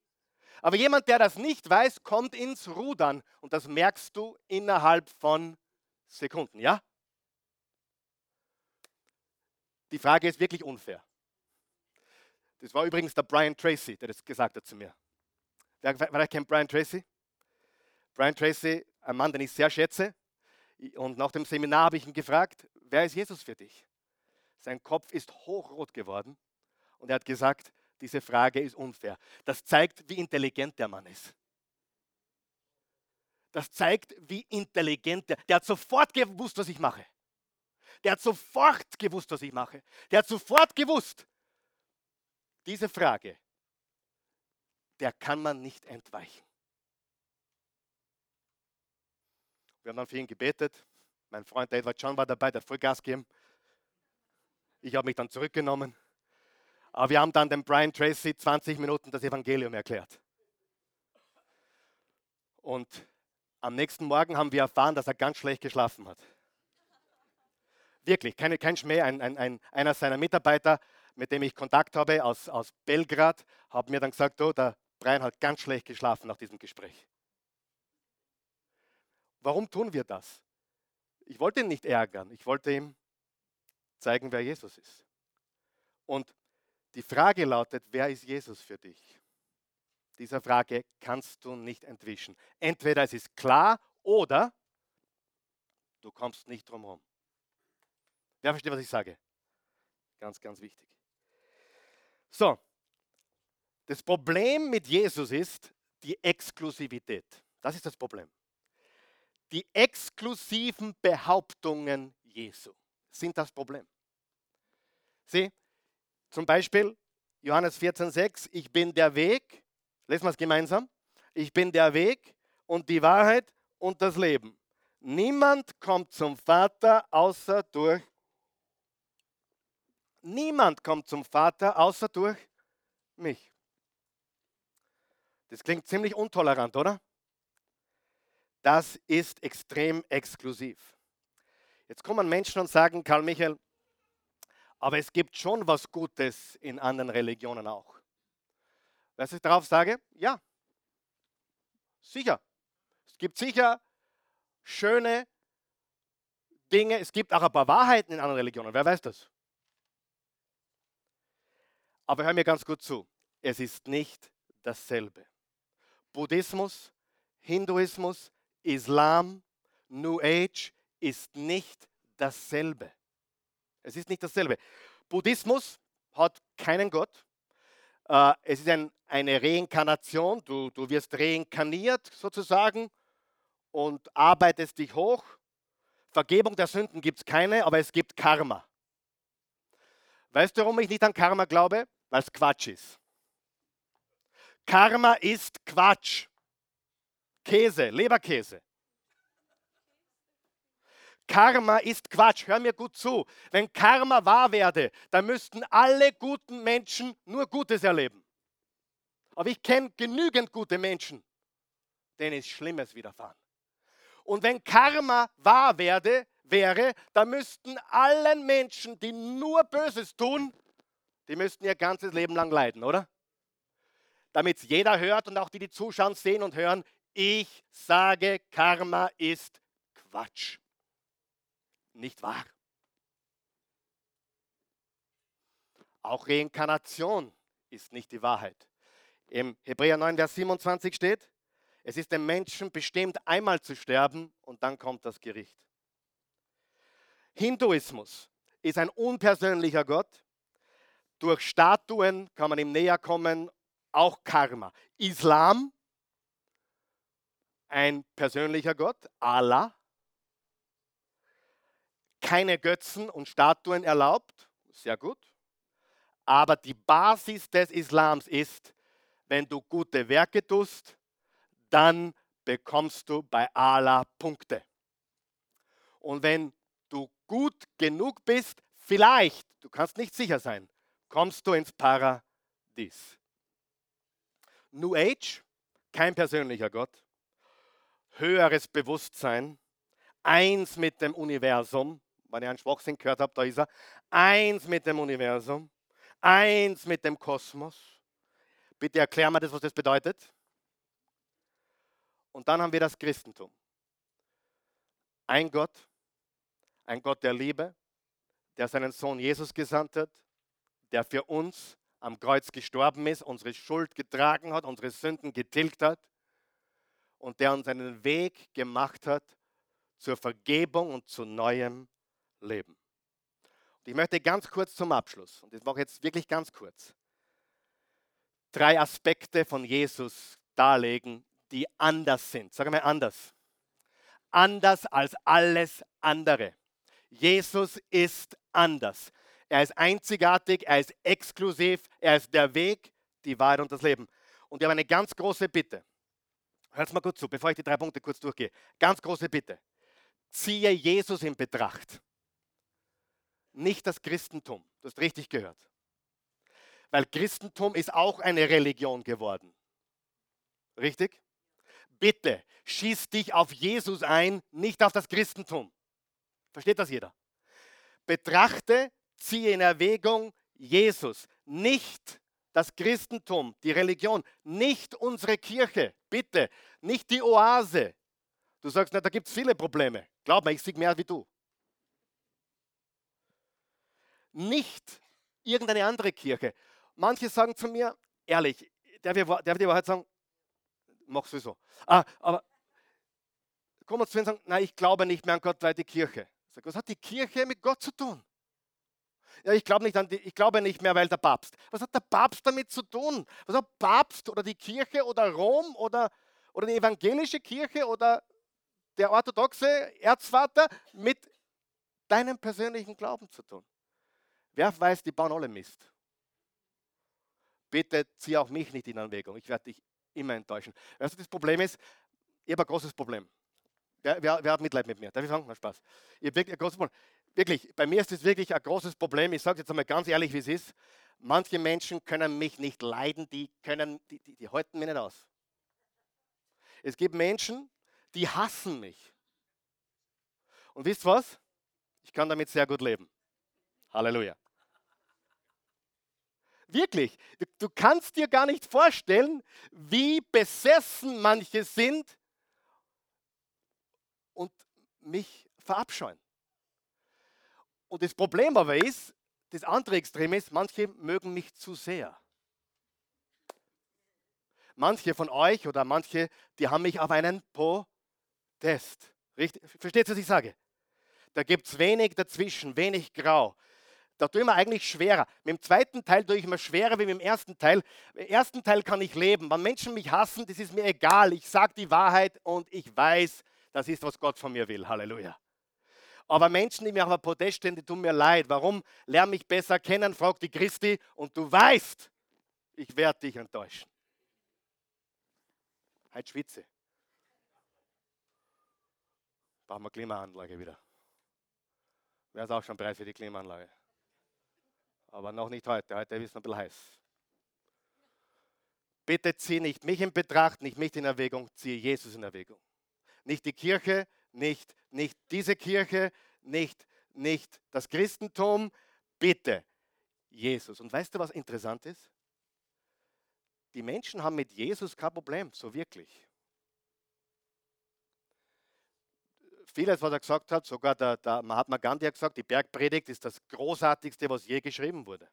Aber jemand, der das nicht weiß, kommt ins Rudern und das merkst du innerhalb von Sekunden, ja? Die Frage ist wirklich unfair. Das war übrigens der Brian Tracy, der das gesagt hat zu mir. Wer, wer kennt Brian Tracy? Brian Tracy, ein Mann, den ich sehr schätze. Und nach dem Seminar habe ich ihn gefragt, wer ist Jesus für dich? Sein Kopf ist hochrot geworden und er hat gesagt, diese Frage ist unfair. Das zeigt, wie intelligent der Mann ist. Das zeigt, wie intelligent der. Der hat sofort gewusst, was ich mache. Der hat sofort gewusst, was ich mache. Der hat sofort gewusst, diese Frage, der kann man nicht entweichen. Wir haben dann für ihn gebetet. Mein Freund Edward John war dabei, der hat voll gegeben. Ich habe mich dann zurückgenommen. Aber wir haben dann dem Brian Tracy 20 Minuten das Evangelium erklärt. Und am nächsten Morgen haben wir erfahren, dass er ganz schlecht geschlafen hat. Wirklich, keine, kein Schmäh. Ein, ein, ein, einer seiner Mitarbeiter, mit dem ich Kontakt habe aus, aus Belgrad, hat mir dann gesagt, oh, der Brian hat ganz schlecht geschlafen nach diesem Gespräch. Warum tun wir das? Ich wollte ihn nicht ärgern. Ich wollte ihm zeigen, wer Jesus ist. Und die Frage lautet, wer ist Jesus für dich? Dieser Frage kannst du nicht entwischen. Entweder es ist klar oder du kommst nicht drum herum. Wer versteht, was ich sage? Ganz, ganz wichtig. So, das Problem mit Jesus ist die Exklusivität. Das ist das Problem. Die exklusiven Behauptungen Jesu sind das Problem. Sieh, zum Beispiel Johannes 14,6, ich bin der Weg, lesen wir es gemeinsam, ich bin der Weg und die Wahrheit und das Leben. Niemand kommt zum Vater außer durch Niemand kommt zum Vater außer durch mich. Das klingt ziemlich untolerant, oder? Das ist extrem exklusiv. Jetzt kommen Menschen und sagen, Karl Michael, aber es gibt schon was Gutes in anderen Religionen auch. Was ich darauf sage? Ja, sicher. Es gibt sicher schöne Dinge, es gibt auch ein paar Wahrheiten in anderen Religionen. Wer weiß das? Aber hör mir ganz gut zu. Es ist nicht dasselbe. Buddhismus, Hinduismus, Islam, New Age ist nicht dasselbe. Es ist nicht dasselbe. Buddhismus hat keinen Gott. Äh, es ist ein, eine Reinkarnation. Du, du wirst reinkarniert sozusagen und arbeitest dich hoch. Vergebung der Sünden gibt es keine, aber es gibt Karma. Weißt du, warum ich nicht an Karma glaube? Weil es Quatsch ist. Karma ist Quatsch. Käse, Leberkäse. Karma ist Quatsch. Hör mir gut zu. Wenn Karma wahr werde, dann müssten alle guten Menschen nur Gutes erleben. Aber ich kenne genügend gute Menschen, denen ist Schlimmes widerfahren. Und wenn Karma wahr werde, wäre, dann müssten allen Menschen, die nur Böses tun, die müssten ihr ganzes Leben lang leiden, oder? Damit es jeder hört und auch die, die zuschauen, sehen und hören, ich sage, Karma ist Quatsch. Nicht wahr? Auch Reinkarnation ist nicht die Wahrheit. Im Hebräer 9, Vers 27 steht, es ist dem Menschen bestimmt, einmal zu sterben und dann kommt das Gericht. Hinduismus ist ein unpersönlicher Gott. Durch Statuen kann man ihm näher kommen, auch Karma. Islam, ein persönlicher Gott, Allah. Keine Götzen und Statuen erlaubt, sehr gut. Aber die Basis des Islams ist, wenn du gute Werke tust, dann bekommst du bei Allah Punkte. Und wenn du gut genug bist, vielleicht, du kannst nicht sicher sein, kommst du ins Paradies. New Age, kein persönlicher Gott, höheres Bewusstsein, eins mit dem Universum. Wenn ihr einen Schwachsinn gehört habt, da ist er. Eins mit dem Universum, eins mit dem Kosmos. Bitte erklär mir das, was das bedeutet. Und dann haben wir das Christentum. Ein Gott, ein Gott der Liebe, der seinen Sohn Jesus gesandt hat, der für uns am Kreuz gestorben ist, unsere Schuld getragen hat, unsere Sünden getilgt hat und der uns einen Weg gemacht hat zur Vergebung und zu neuem Leben. Und ich möchte ganz kurz zum Abschluss, und das mache ich jetzt wirklich ganz kurz, drei Aspekte von Jesus darlegen, die anders sind. Sag mal anders. Anders als alles andere. Jesus ist anders. Er ist einzigartig, er ist exklusiv, er ist der Weg, die Wahrheit und das Leben. Und wir haben eine ganz große Bitte. Hört mal gut zu, bevor ich die drei Punkte kurz durchgehe. Ganz große Bitte. Ziehe Jesus in Betracht. Nicht das Christentum. Du hast richtig gehört. Weil Christentum ist auch eine Religion geworden. Richtig? Bitte, schieß dich auf Jesus ein, nicht auf das Christentum. Versteht das jeder? Betrachte, ziehe in Erwägung Jesus, nicht das Christentum, die Religion, nicht unsere Kirche, bitte, nicht die Oase. Du sagst, na, da gibt es viele Probleme. Glaub mir, ich sehe mehr wie du. Nicht irgendeine andere Kirche. Manche sagen zu mir, ehrlich, darf ich, darf ich die Wahrheit sagen? Mach sowieso. Ah, aber kommen zu und sagen, nein, ich glaube nicht mehr an Gott, weil die Kirche. Sag, was hat die Kirche mit Gott zu tun? Ja, ich glaube nicht an die, ich glaube nicht mehr, weil der Papst. Was hat der Papst damit zu tun? Was hat Papst oder die Kirche oder Rom oder, oder die evangelische Kirche oder der orthodoxe Erzvater mit deinem persönlichen Glauben zu tun? Wer weiß, die bauen alle Mist. Bitte zieh auch mich nicht in Anwägung. Ich werde dich immer enttäuschen. Weißt du, das Problem ist, ich habe ein großes Problem. Wer, wer, wer, hat Mitleid mit mir? Darf ich sagen? Na Spaß. Ich habe wirklich ein großes Problem. Wirklich, bei mir ist es wirklich ein großes Problem. Ich sage jetzt einmal ganz ehrlich, wie es ist. Manche Menschen können mich nicht leiden, die, können, die, die, die halten mich nicht aus. Es gibt Menschen, die hassen mich. Und wisst was? Ich kann damit sehr gut leben. Halleluja. Wirklich, du kannst dir gar nicht vorstellen, wie besessen manche sind und mich verabscheuen. Und das Problem aber ist, das andere Extrem ist, manche mögen mich zu sehr. manche von euch oder manche, die haben mich auf einen Podest. Richtig? Versteht ihr, was ich sage? Da gibt es wenig dazwischen, wenig grau. Da tue ich mir eigentlich schwerer. Mit dem zweiten Teil tue ich mir schwerer wie mit dem ersten Teil. Im ersten Teil kann ich leben. Wenn Menschen mich hassen, das ist mir egal. Ich sage die Wahrheit und ich weiß, das ist, was Gott von mir will. Halleluja. Aber Menschen, die mir auf der Podest stehen, die tun mir leid. Warum? Lern mich besser kennen, fragt die Christi und du weißt, ich werde dich enttäuschen. Heute schwitze. Brauchen wir Klimaanlage wieder. Wäre es auch schon bereit für die Klimaanlage. Aber noch nicht heute. Heute ist es ein bisschen heiß. Bitte zieh nicht mich in Betracht, nicht mich in Erwägung, ziehe Jesus in Erwägung. Nicht die Kirche, nicht, nicht diese Kirche, nicht, nicht das Christentum. Bitte Jesus. Und weißt du, was interessant ist? Die Menschen haben mit Jesus kein Problem, so wirklich. Vieles, was er gesagt hat, sogar der, der Mahatma Gandhi hat gesagt, die Bergpredigt ist das Großartigste, was je geschrieben wurde.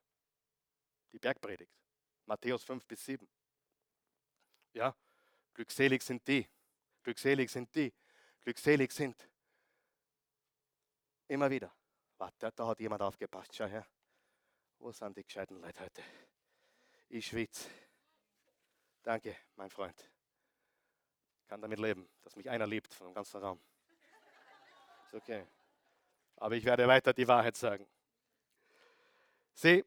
Die Bergpredigt. Matthäus 5 bis 7. Ja, glückselig sind die, glückselig sind die, glückselig sind. Immer wieder. Warte, da hat jemand aufgepasst. Schau her. Wo sind die gescheiten Leute heute? Ich schwitze. Danke, mein Freund. Ich kann damit leben, dass mich einer liebt von dem ganzen Raum. Ist okay. Aber ich werde weiter die Wahrheit sagen. Sieh,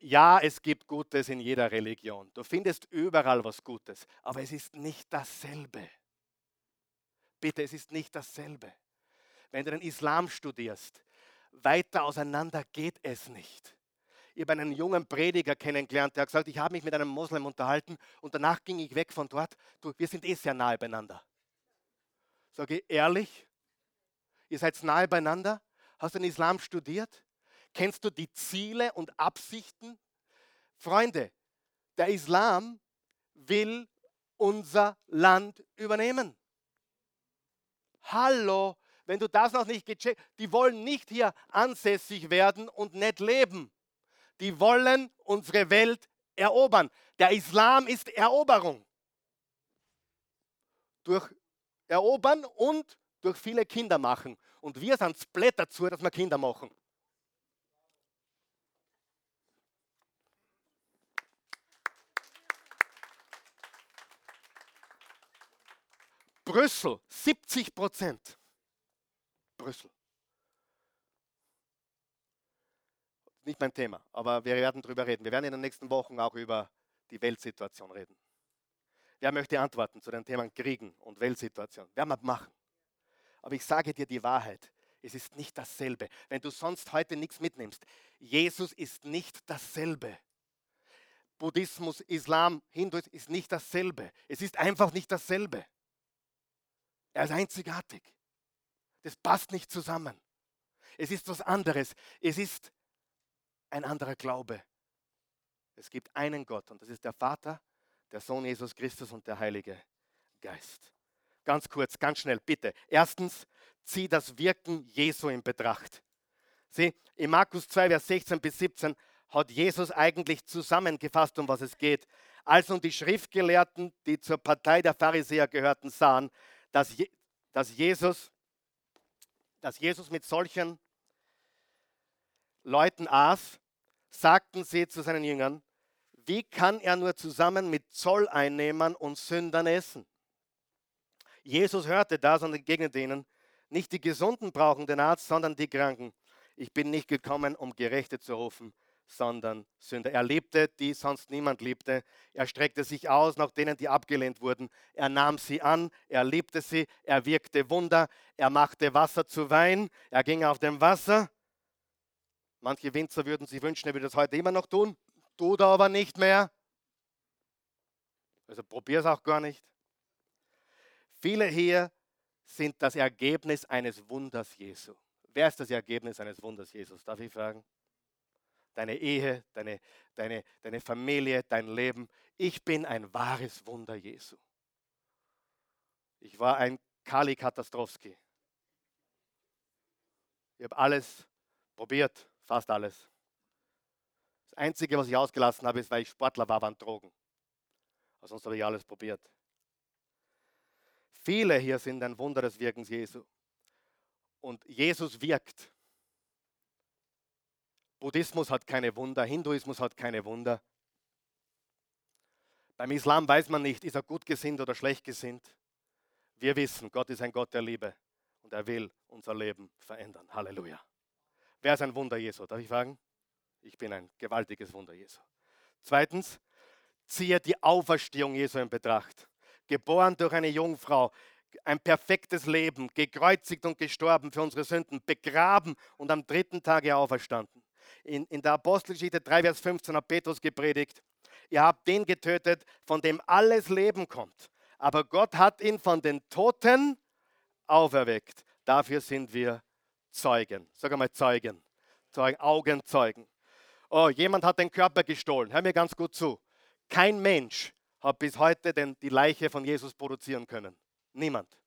ja, es gibt Gutes in jeder Religion. Du findest überall was Gutes, aber es ist nicht dasselbe. Bitte, es ist nicht dasselbe. Wenn du den Islam studierst, weiter auseinander geht es nicht. Ich habe einen jungen Prediger kennengelernt, der hat gesagt, ich habe mich mit einem Moslem unterhalten und danach ging ich weg von dort. Du, wir sind eh sehr nahe beieinander. Sage ich ehrlich, Ihr seid nahe beieinander? Hast du den Islam studiert? Kennst du die Ziele und Absichten? Freunde, der Islam will unser Land übernehmen. Hallo, wenn du das noch nicht gecheckt, die wollen nicht hier ansässig werden und nicht leben. Die wollen unsere Welt erobern. Der Islam ist Eroberung. Durch Erobern und durch viele Kinder machen. Und wir sind Split dazu, dass wir Kinder machen. Brüssel, 70 Prozent. Brüssel. Nicht mein Thema, aber wir werden darüber reden. Wir werden in den nächsten Wochen auch über die Weltsituation reden. Wer möchte antworten zu den Themen Kriegen und Weltsituation? Werden wir machen. Aber ich sage dir die Wahrheit. Es ist nicht dasselbe. Wenn du sonst heute nichts mitnimmst, Jesus ist nicht dasselbe. Buddhismus, Islam, Hinduismus ist nicht dasselbe. Es ist einfach nicht dasselbe. Er ist einzigartig. Das passt nicht zusammen. Es ist was anderes. Es ist ein anderer Glaube. Es gibt einen Gott und das ist der Vater, der Sohn Jesus Christus und der Heilige Geist. Ganz kurz, ganz schnell, bitte. Erstens, zieh das Wirken Jesu in Betracht. Sieh, in Markus 2, Vers 16 bis 17 hat Jesus eigentlich zusammengefasst, um was es geht. Als nun die Schriftgelehrten, die zur Partei der Pharisäer gehörten, sahen, dass, Je dass, Jesus, dass Jesus mit solchen Leuten aß, sagten sie zu seinen Jüngern, wie kann er nur zusammen mit Zolleinnehmern und Sündern essen? Jesus hörte das und entgegnete ihnen, nicht die Gesunden brauchen den Arzt, sondern die Kranken. Ich bin nicht gekommen, um Gerechte zu rufen, sondern Sünder. Er liebte, die sonst niemand liebte. Er streckte sich aus nach denen, die abgelehnt wurden. Er nahm sie an, er liebte sie, er wirkte Wunder, er machte Wasser zu Wein, er ging auf dem Wasser. Manche Winzer würden sich wünschen, er würde das heute immer noch tun, tut er aber nicht mehr. Also probier es auch gar nicht. Viele hier sind das Ergebnis eines Wunders Jesu. Wer ist das Ergebnis eines Wunders Jesus? Darf ich fragen? Deine Ehe, deine, deine, deine Familie, dein Leben. Ich bin ein wahres Wunder Jesu. Ich war ein Kali Katastrowski. Ich habe alles probiert, fast alles. Das Einzige, was ich ausgelassen habe, ist, weil ich Sportler war, waren Drogen. sonst habe ich alles probiert. Viele hier sind ein Wunder des Wirkens Jesu. Und Jesus wirkt. Buddhismus hat keine Wunder, Hinduismus hat keine Wunder. Beim Islam weiß man nicht, ist er gut gesinnt oder schlecht gesinnt. Wir wissen, Gott ist ein Gott der Liebe und er will unser Leben verändern. Halleluja. Wer ist ein Wunder Jesu? Darf ich fragen? Ich bin ein gewaltiges Wunder Jesu. Zweitens, ziehe die Auferstehung Jesu in Betracht. Geboren durch eine Jungfrau, ein perfektes Leben, gekreuzigt und gestorben für unsere Sünden, begraben und am dritten Tage auferstanden. In, in der Apostelgeschichte 3, Vers 15 hat Petrus gepredigt, ihr habt den getötet, von dem alles Leben kommt. Aber Gott hat ihn von den Toten auferweckt. Dafür sind wir Zeugen. Sag einmal Zeugen. Zeugen Augenzeugen. Oh, jemand hat den Körper gestohlen. Hör mir ganz gut zu. Kein Mensch hat bis heute den, die Leiche von Jesus produzieren können. Niemand.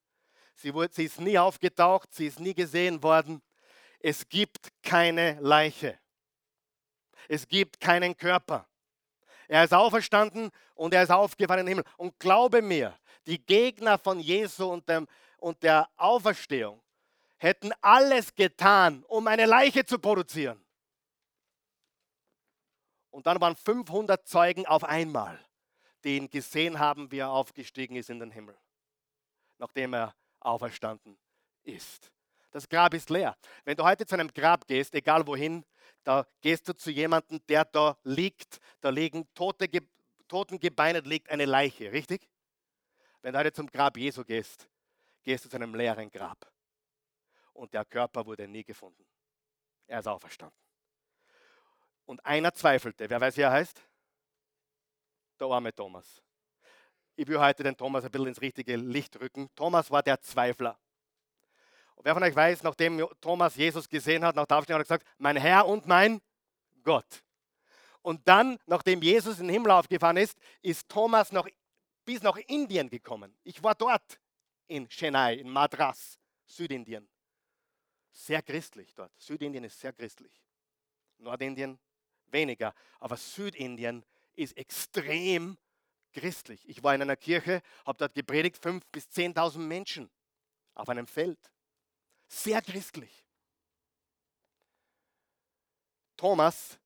Sie, wurde, sie ist nie aufgetaucht, sie ist nie gesehen worden. Es gibt keine Leiche. Es gibt keinen Körper. Er ist auferstanden und er ist aufgefahren in den Himmel. Und glaube mir, die Gegner von Jesu und, dem, und der Auferstehung hätten alles getan, um eine Leiche zu produzieren. Und dann waren 500 Zeugen auf einmal, die ihn gesehen haben, wie er aufgestiegen ist in den Himmel, nachdem er auferstanden ist. Das Grab ist leer. Wenn du heute zu einem Grab gehst, egal wohin, da gehst du zu jemandem, der da liegt, da liegen tote, totengebeinet liegt eine Leiche, richtig? Wenn du heute zum Grab Jesu gehst, gehst du zu einem leeren Grab. Und der Körper wurde nie gefunden. Er ist auferstanden. Und einer zweifelte. Wer weiß, wie er heißt? Der arme Thomas. Ich will heute den Thomas ein bisschen ins richtige Licht rücken. Thomas war der Zweifler. Und wer von euch weiß, nachdem Thomas Jesus gesehen hat, nach der Aufstehung hat er gesagt, mein Herr und mein Gott. Und dann, nachdem Jesus in den Himmel aufgefahren ist, ist Thomas noch bis nach Indien gekommen. Ich war dort in Chennai, in Madras, Südindien. Sehr christlich dort. Südindien ist sehr christlich. Nordindien weniger. Aber Südindien ist extrem christlich. Ich war in einer Kirche, habe dort gepredigt, 5.000 bis 10.000 Menschen auf einem Feld. Sehr christlich. Thomas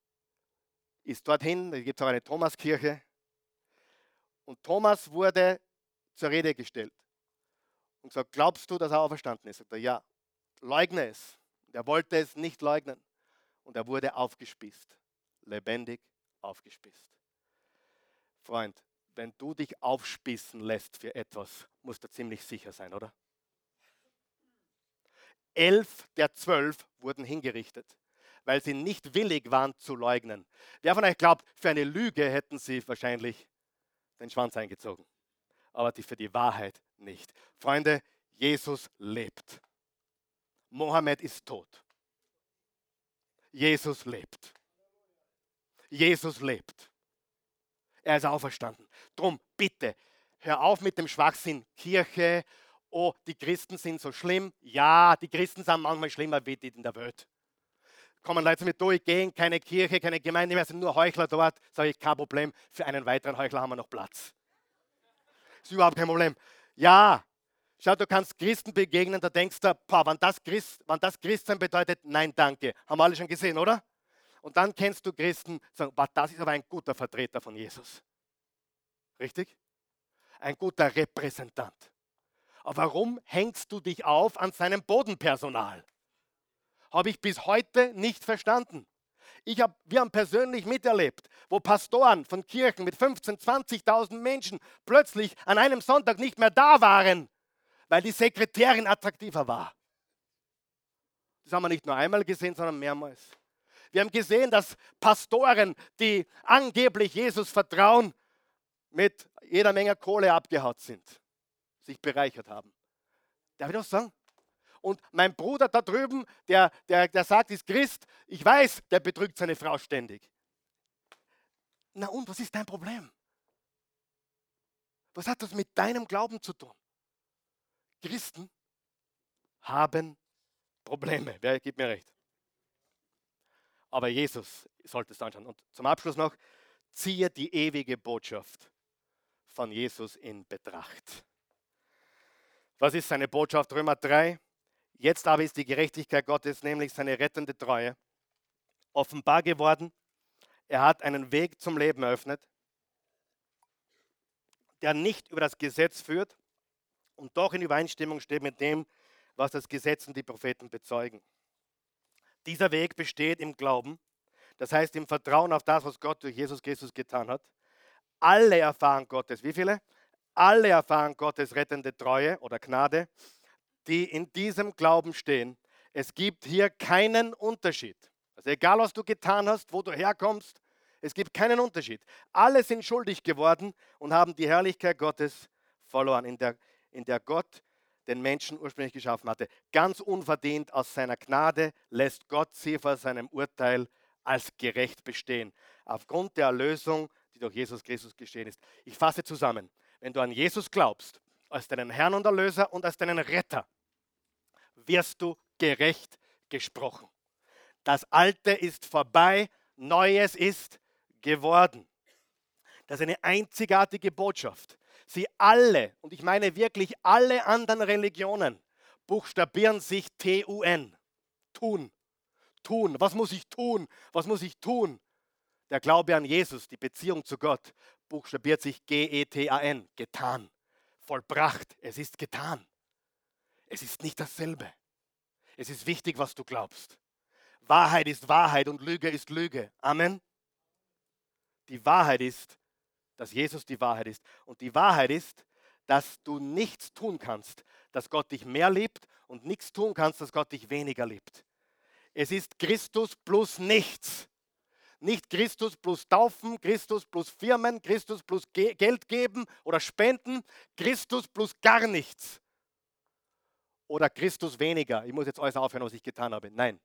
ist dorthin, da gibt es auch eine Thomaskirche. Und Thomas wurde zur Rede gestellt und gesagt, glaubst du, dass er auferstanden ist? Sagt er, ja. Leugne es. Er wollte es nicht leugnen. Und er wurde aufgespießt. Lebendig aufgespießt. Freund, wenn du dich aufspießen lässt für etwas, musst du ziemlich sicher sein, oder? Elf der zwölf wurden hingerichtet, weil sie nicht willig waren zu leugnen. Wer von euch glaubt, für eine Lüge hätten sie wahrscheinlich den Schwanz eingezogen, aber die für die Wahrheit nicht. Freunde, Jesus lebt. Mohammed ist tot. Jesus lebt. Jesus lebt. Er ist auferstanden. Drum, bitte, hör auf mit dem Schwachsinn Kirche. Oh, die Christen sind so schlimm. Ja, die Christen sind manchmal schlimmer wie die in der Welt. Kommen Leute mit durch, gehen keine Kirche, keine Gemeinde mehr, sind nur Heuchler dort. Sage ich, kein Problem. Für einen weiteren Heuchler haben wir noch Platz. Ist überhaupt kein Problem. Ja, Schau, du kannst Christen begegnen, da denkst du, boah, wann das, Christ, wann das Christsein bedeutet, nein, danke. Haben wir alle schon gesehen, oder? Und dann kennst du Christen, sagen, das ist aber ein guter Vertreter von Jesus. Richtig? Ein guter Repräsentant. Aber warum hängst du dich auf an seinem Bodenpersonal? Habe ich bis heute nicht verstanden. Ich hab, wir haben persönlich miterlebt, wo Pastoren von Kirchen mit 15.000, 20.000 Menschen plötzlich an einem Sonntag nicht mehr da waren, weil die Sekretärin attraktiver war. Das haben wir nicht nur einmal gesehen, sondern mehrmals. Wir haben gesehen, dass Pastoren, die angeblich Jesus vertrauen, mit jeder Menge Kohle abgehaut sind, sich bereichert haben. Darf ich das sagen? Und mein Bruder da drüben, der, der, der sagt, ist Christ, ich weiß, der betrügt seine Frau ständig. Na und, was ist dein Problem? Was hat das mit deinem Glauben zu tun? Christen haben Probleme. Wer gibt mir recht? Aber Jesus sollte es anschauen. Und zum Abschluss noch, ziehe die ewige Botschaft von Jesus in Betracht. Was ist seine Botschaft? Römer 3. Jetzt aber ist die Gerechtigkeit Gottes, nämlich seine rettende Treue, offenbar geworden. Er hat einen Weg zum Leben eröffnet, der nicht über das Gesetz führt und doch in Übereinstimmung steht mit dem, was das Gesetz und die Propheten bezeugen. Dieser Weg besteht im Glauben, das heißt im Vertrauen auf das, was Gott durch Jesus Christus getan hat. Alle erfahren Gottes, wie viele? Alle erfahren Gottes rettende Treue oder Gnade, die in diesem Glauben stehen. Es gibt hier keinen Unterschied. Also egal, was du getan hast, wo du herkommst, es gibt keinen Unterschied. Alle sind schuldig geworden und haben die Herrlichkeit Gottes verloren, in der, in der Gott den Menschen ursprünglich geschaffen hatte. Ganz unverdient aus seiner Gnade lässt Gott sie vor seinem Urteil als gerecht bestehen. Aufgrund der Erlösung, die durch Jesus Christus geschehen ist. Ich fasse zusammen. Wenn du an Jesus glaubst, als deinen Herrn und Erlöser und als deinen Retter, wirst du gerecht gesprochen. Das Alte ist vorbei, Neues ist geworden. Das ist eine einzigartige Botschaft. Sie alle, und ich meine wirklich alle anderen Religionen, buchstabieren sich T-U-N. Tun. Tun. Was muss ich tun? Was muss ich tun? Der Glaube an Jesus, die Beziehung zu Gott, buchstabiert sich G-E-T-A-N. Getan. Vollbracht. Es ist getan. Es ist nicht dasselbe. Es ist wichtig, was du glaubst. Wahrheit ist Wahrheit und Lüge ist Lüge. Amen. Die Wahrheit ist, dass Jesus die Wahrheit ist. Und die Wahrheit ist, dass du nichts tun kannst, dass Gott dich mehr liebt und nichts tun kannst, dass Gott dich weniger liebt. Es ist Christus plus nichts. Nicht Christus plus Taufen, Christus plus Firmen, Christus plus Ge Geld geben oder spenden, Christus plus gar nichts. Oder Christus weniger. Ich muss jetzt alles aufhören, was ich getan habe. Nein,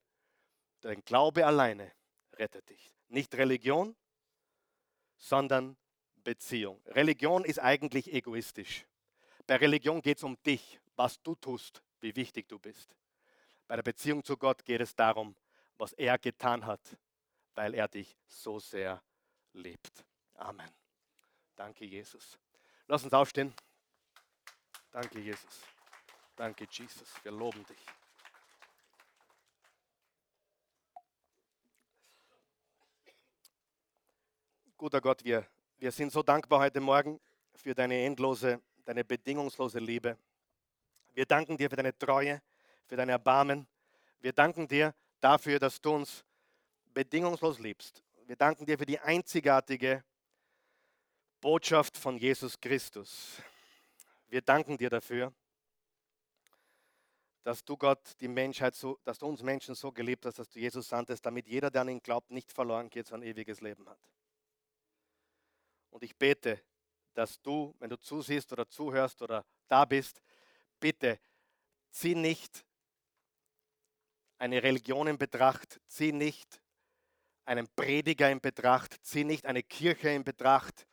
dein Glaube alleine rettet dich. Nicht Religion, sondern Beziehung. Religion ist eigentlich egoistisch. Bei Religion geht es um dich, was du tust, wie wichtig du bist. Bei der Beziehung zu Gott geht es darum, was er getan hat, weil er dich so sehr liebt. Amen. Danke, Jesus. Lass uns aufstehen. Danke, Jesus. Danke, Jesus. Wir loben dich. Guter Gott, wir, wir sind so dankbar heute Morgen für deine endlose, deine bedingungslose Liebe. Wir danken dir für deine Treue, für dein Erbarmen. Wir danken dir dafür, dass du uns bedingungslos liebst. Wir danken dir für die einzigartige Botschaft von Jesus Christus. Wir danken dir dafür, dass du Gott die Menschheit so, dass du uns Menschen so geliebt hast, dass du Jesus sandtest, damit jeder, der an ihn glaubt, nicht verloren geht, sondern ewiges Leben hat. Und ich bete, dass du, wenn du zusiehst oder zuhörst oder da bist, bitte zieh nicht eine Religion in Betracht, zieh nicht einen Prediger in Betracht, zieh nicht eine Kirche in Betracht.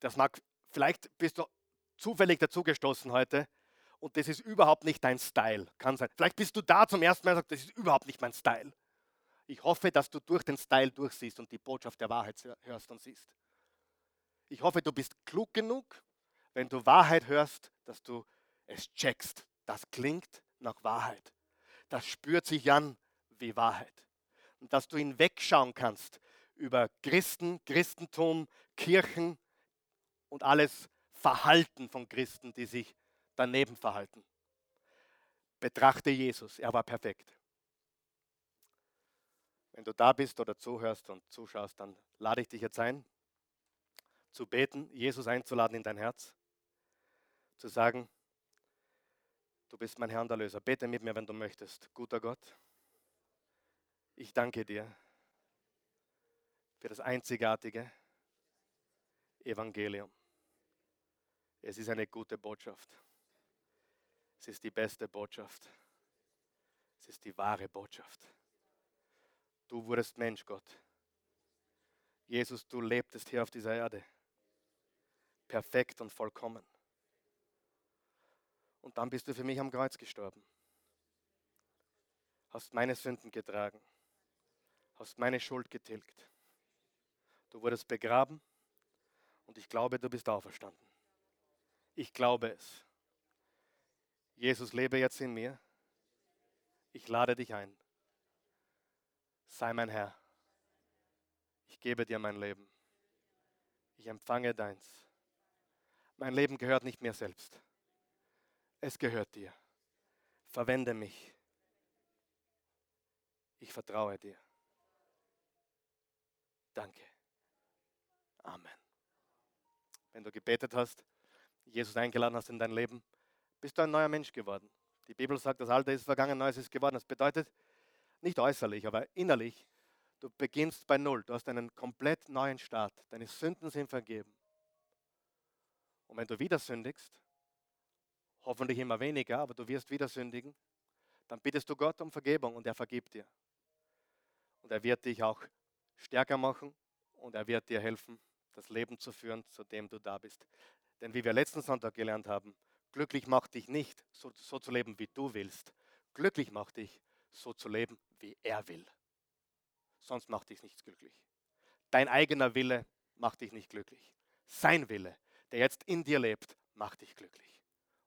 Das mag, vielleicht bist du zufällig dazugestoßen heute und das ist überhaupt nicht dein Style. Kann sein. Vielleicht bist du da zum ersten Mal und sagst, das ist überhaupt nicht mein Style. Ich hoffe, dass du durch den Style durchsiehst und die Botschaft der Wahrheit hörst und siehst. Ich hoffe, du bist klug genug, wenn du Wahrheit hörst, dass du es checkst. Das klingt nach Wahrheit. Das spürt sich an wie Wahrheit. Und dass du hinwegschauen kannst über Christen, Christentum, Kirchen und alles Verhalten von Christen, die sich daneben verhalten. Betrachte Jesus, er war perfekt. Wenn du da bist oder zuhörst und zuschaust, dann lade ich dich jetzt ein, zu beten, Jesus einzuladen in dein Herz, zu sagen, du bist mein Herr und Erlöser. Bete mit mir, wenn du möchtest. Guter Gott, ich danke dir für das einzigartige Evangelium. Es ist eine gute Botschaft. Es ist die beste Botschaft. Es ist die wahre Botschaft. Du wurdest Mensch, Gott. Jesus, du lebtest hier auf dieser Erde. Perfekt und vollkommen. Und dann bist du für mich am Kreuz gestorben. Hast meine Sünden getragen. Hast meine Schuld getilgt. Du wurdest begraben Und ich glaube, du bist auferstanden. Ich glaube es. Jesus, lebe jetzt in mir. Ich lade dich ein. Sei mein Herr. Ich gebe dir mein Leben. Ich empfange deins. Mein Leben gehört nicht mir selbst. Es gehört dir. Verwende mich. Ich vertraue dir. Danke. Amen. Wenn du gebetet hast, Jesus eingeladen hast in dein Leben, bist du ein neuer Mensch geworden. Die Bibel sagt, das Alte ist vergangen, Neues ist geworden. Das bedeutet nicht äußerlich, aber innerlich, du beginnst bei Null. Du hast einen komplett neuen Start. Deine Sünden sind vergeben. Und wenn du wieder sündigst, hoffentlich immer weniger, aber du wirst wieder sündigen, dann bittest du Gott um Vergebung und er vergibt dir. Und er wird dich auch stärker machen und er wird dir helfen, das Leben zu führen, zu dem du da bist. Denn wie wir letzten Sonntag gelernt haben, glücklich macht dich nicht, so, so zu leben, wie du willst. Glücklich macht dich, so zu leben, wie er will. Sonst macht dich nichts glücklich. Dein eigener Wille macht dich nicht glücklich. Sein Wille, der jetzt in dir lebt, macht dich glücklich.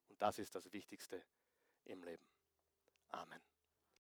Und das ist das Wichtigste im Leben. Amen.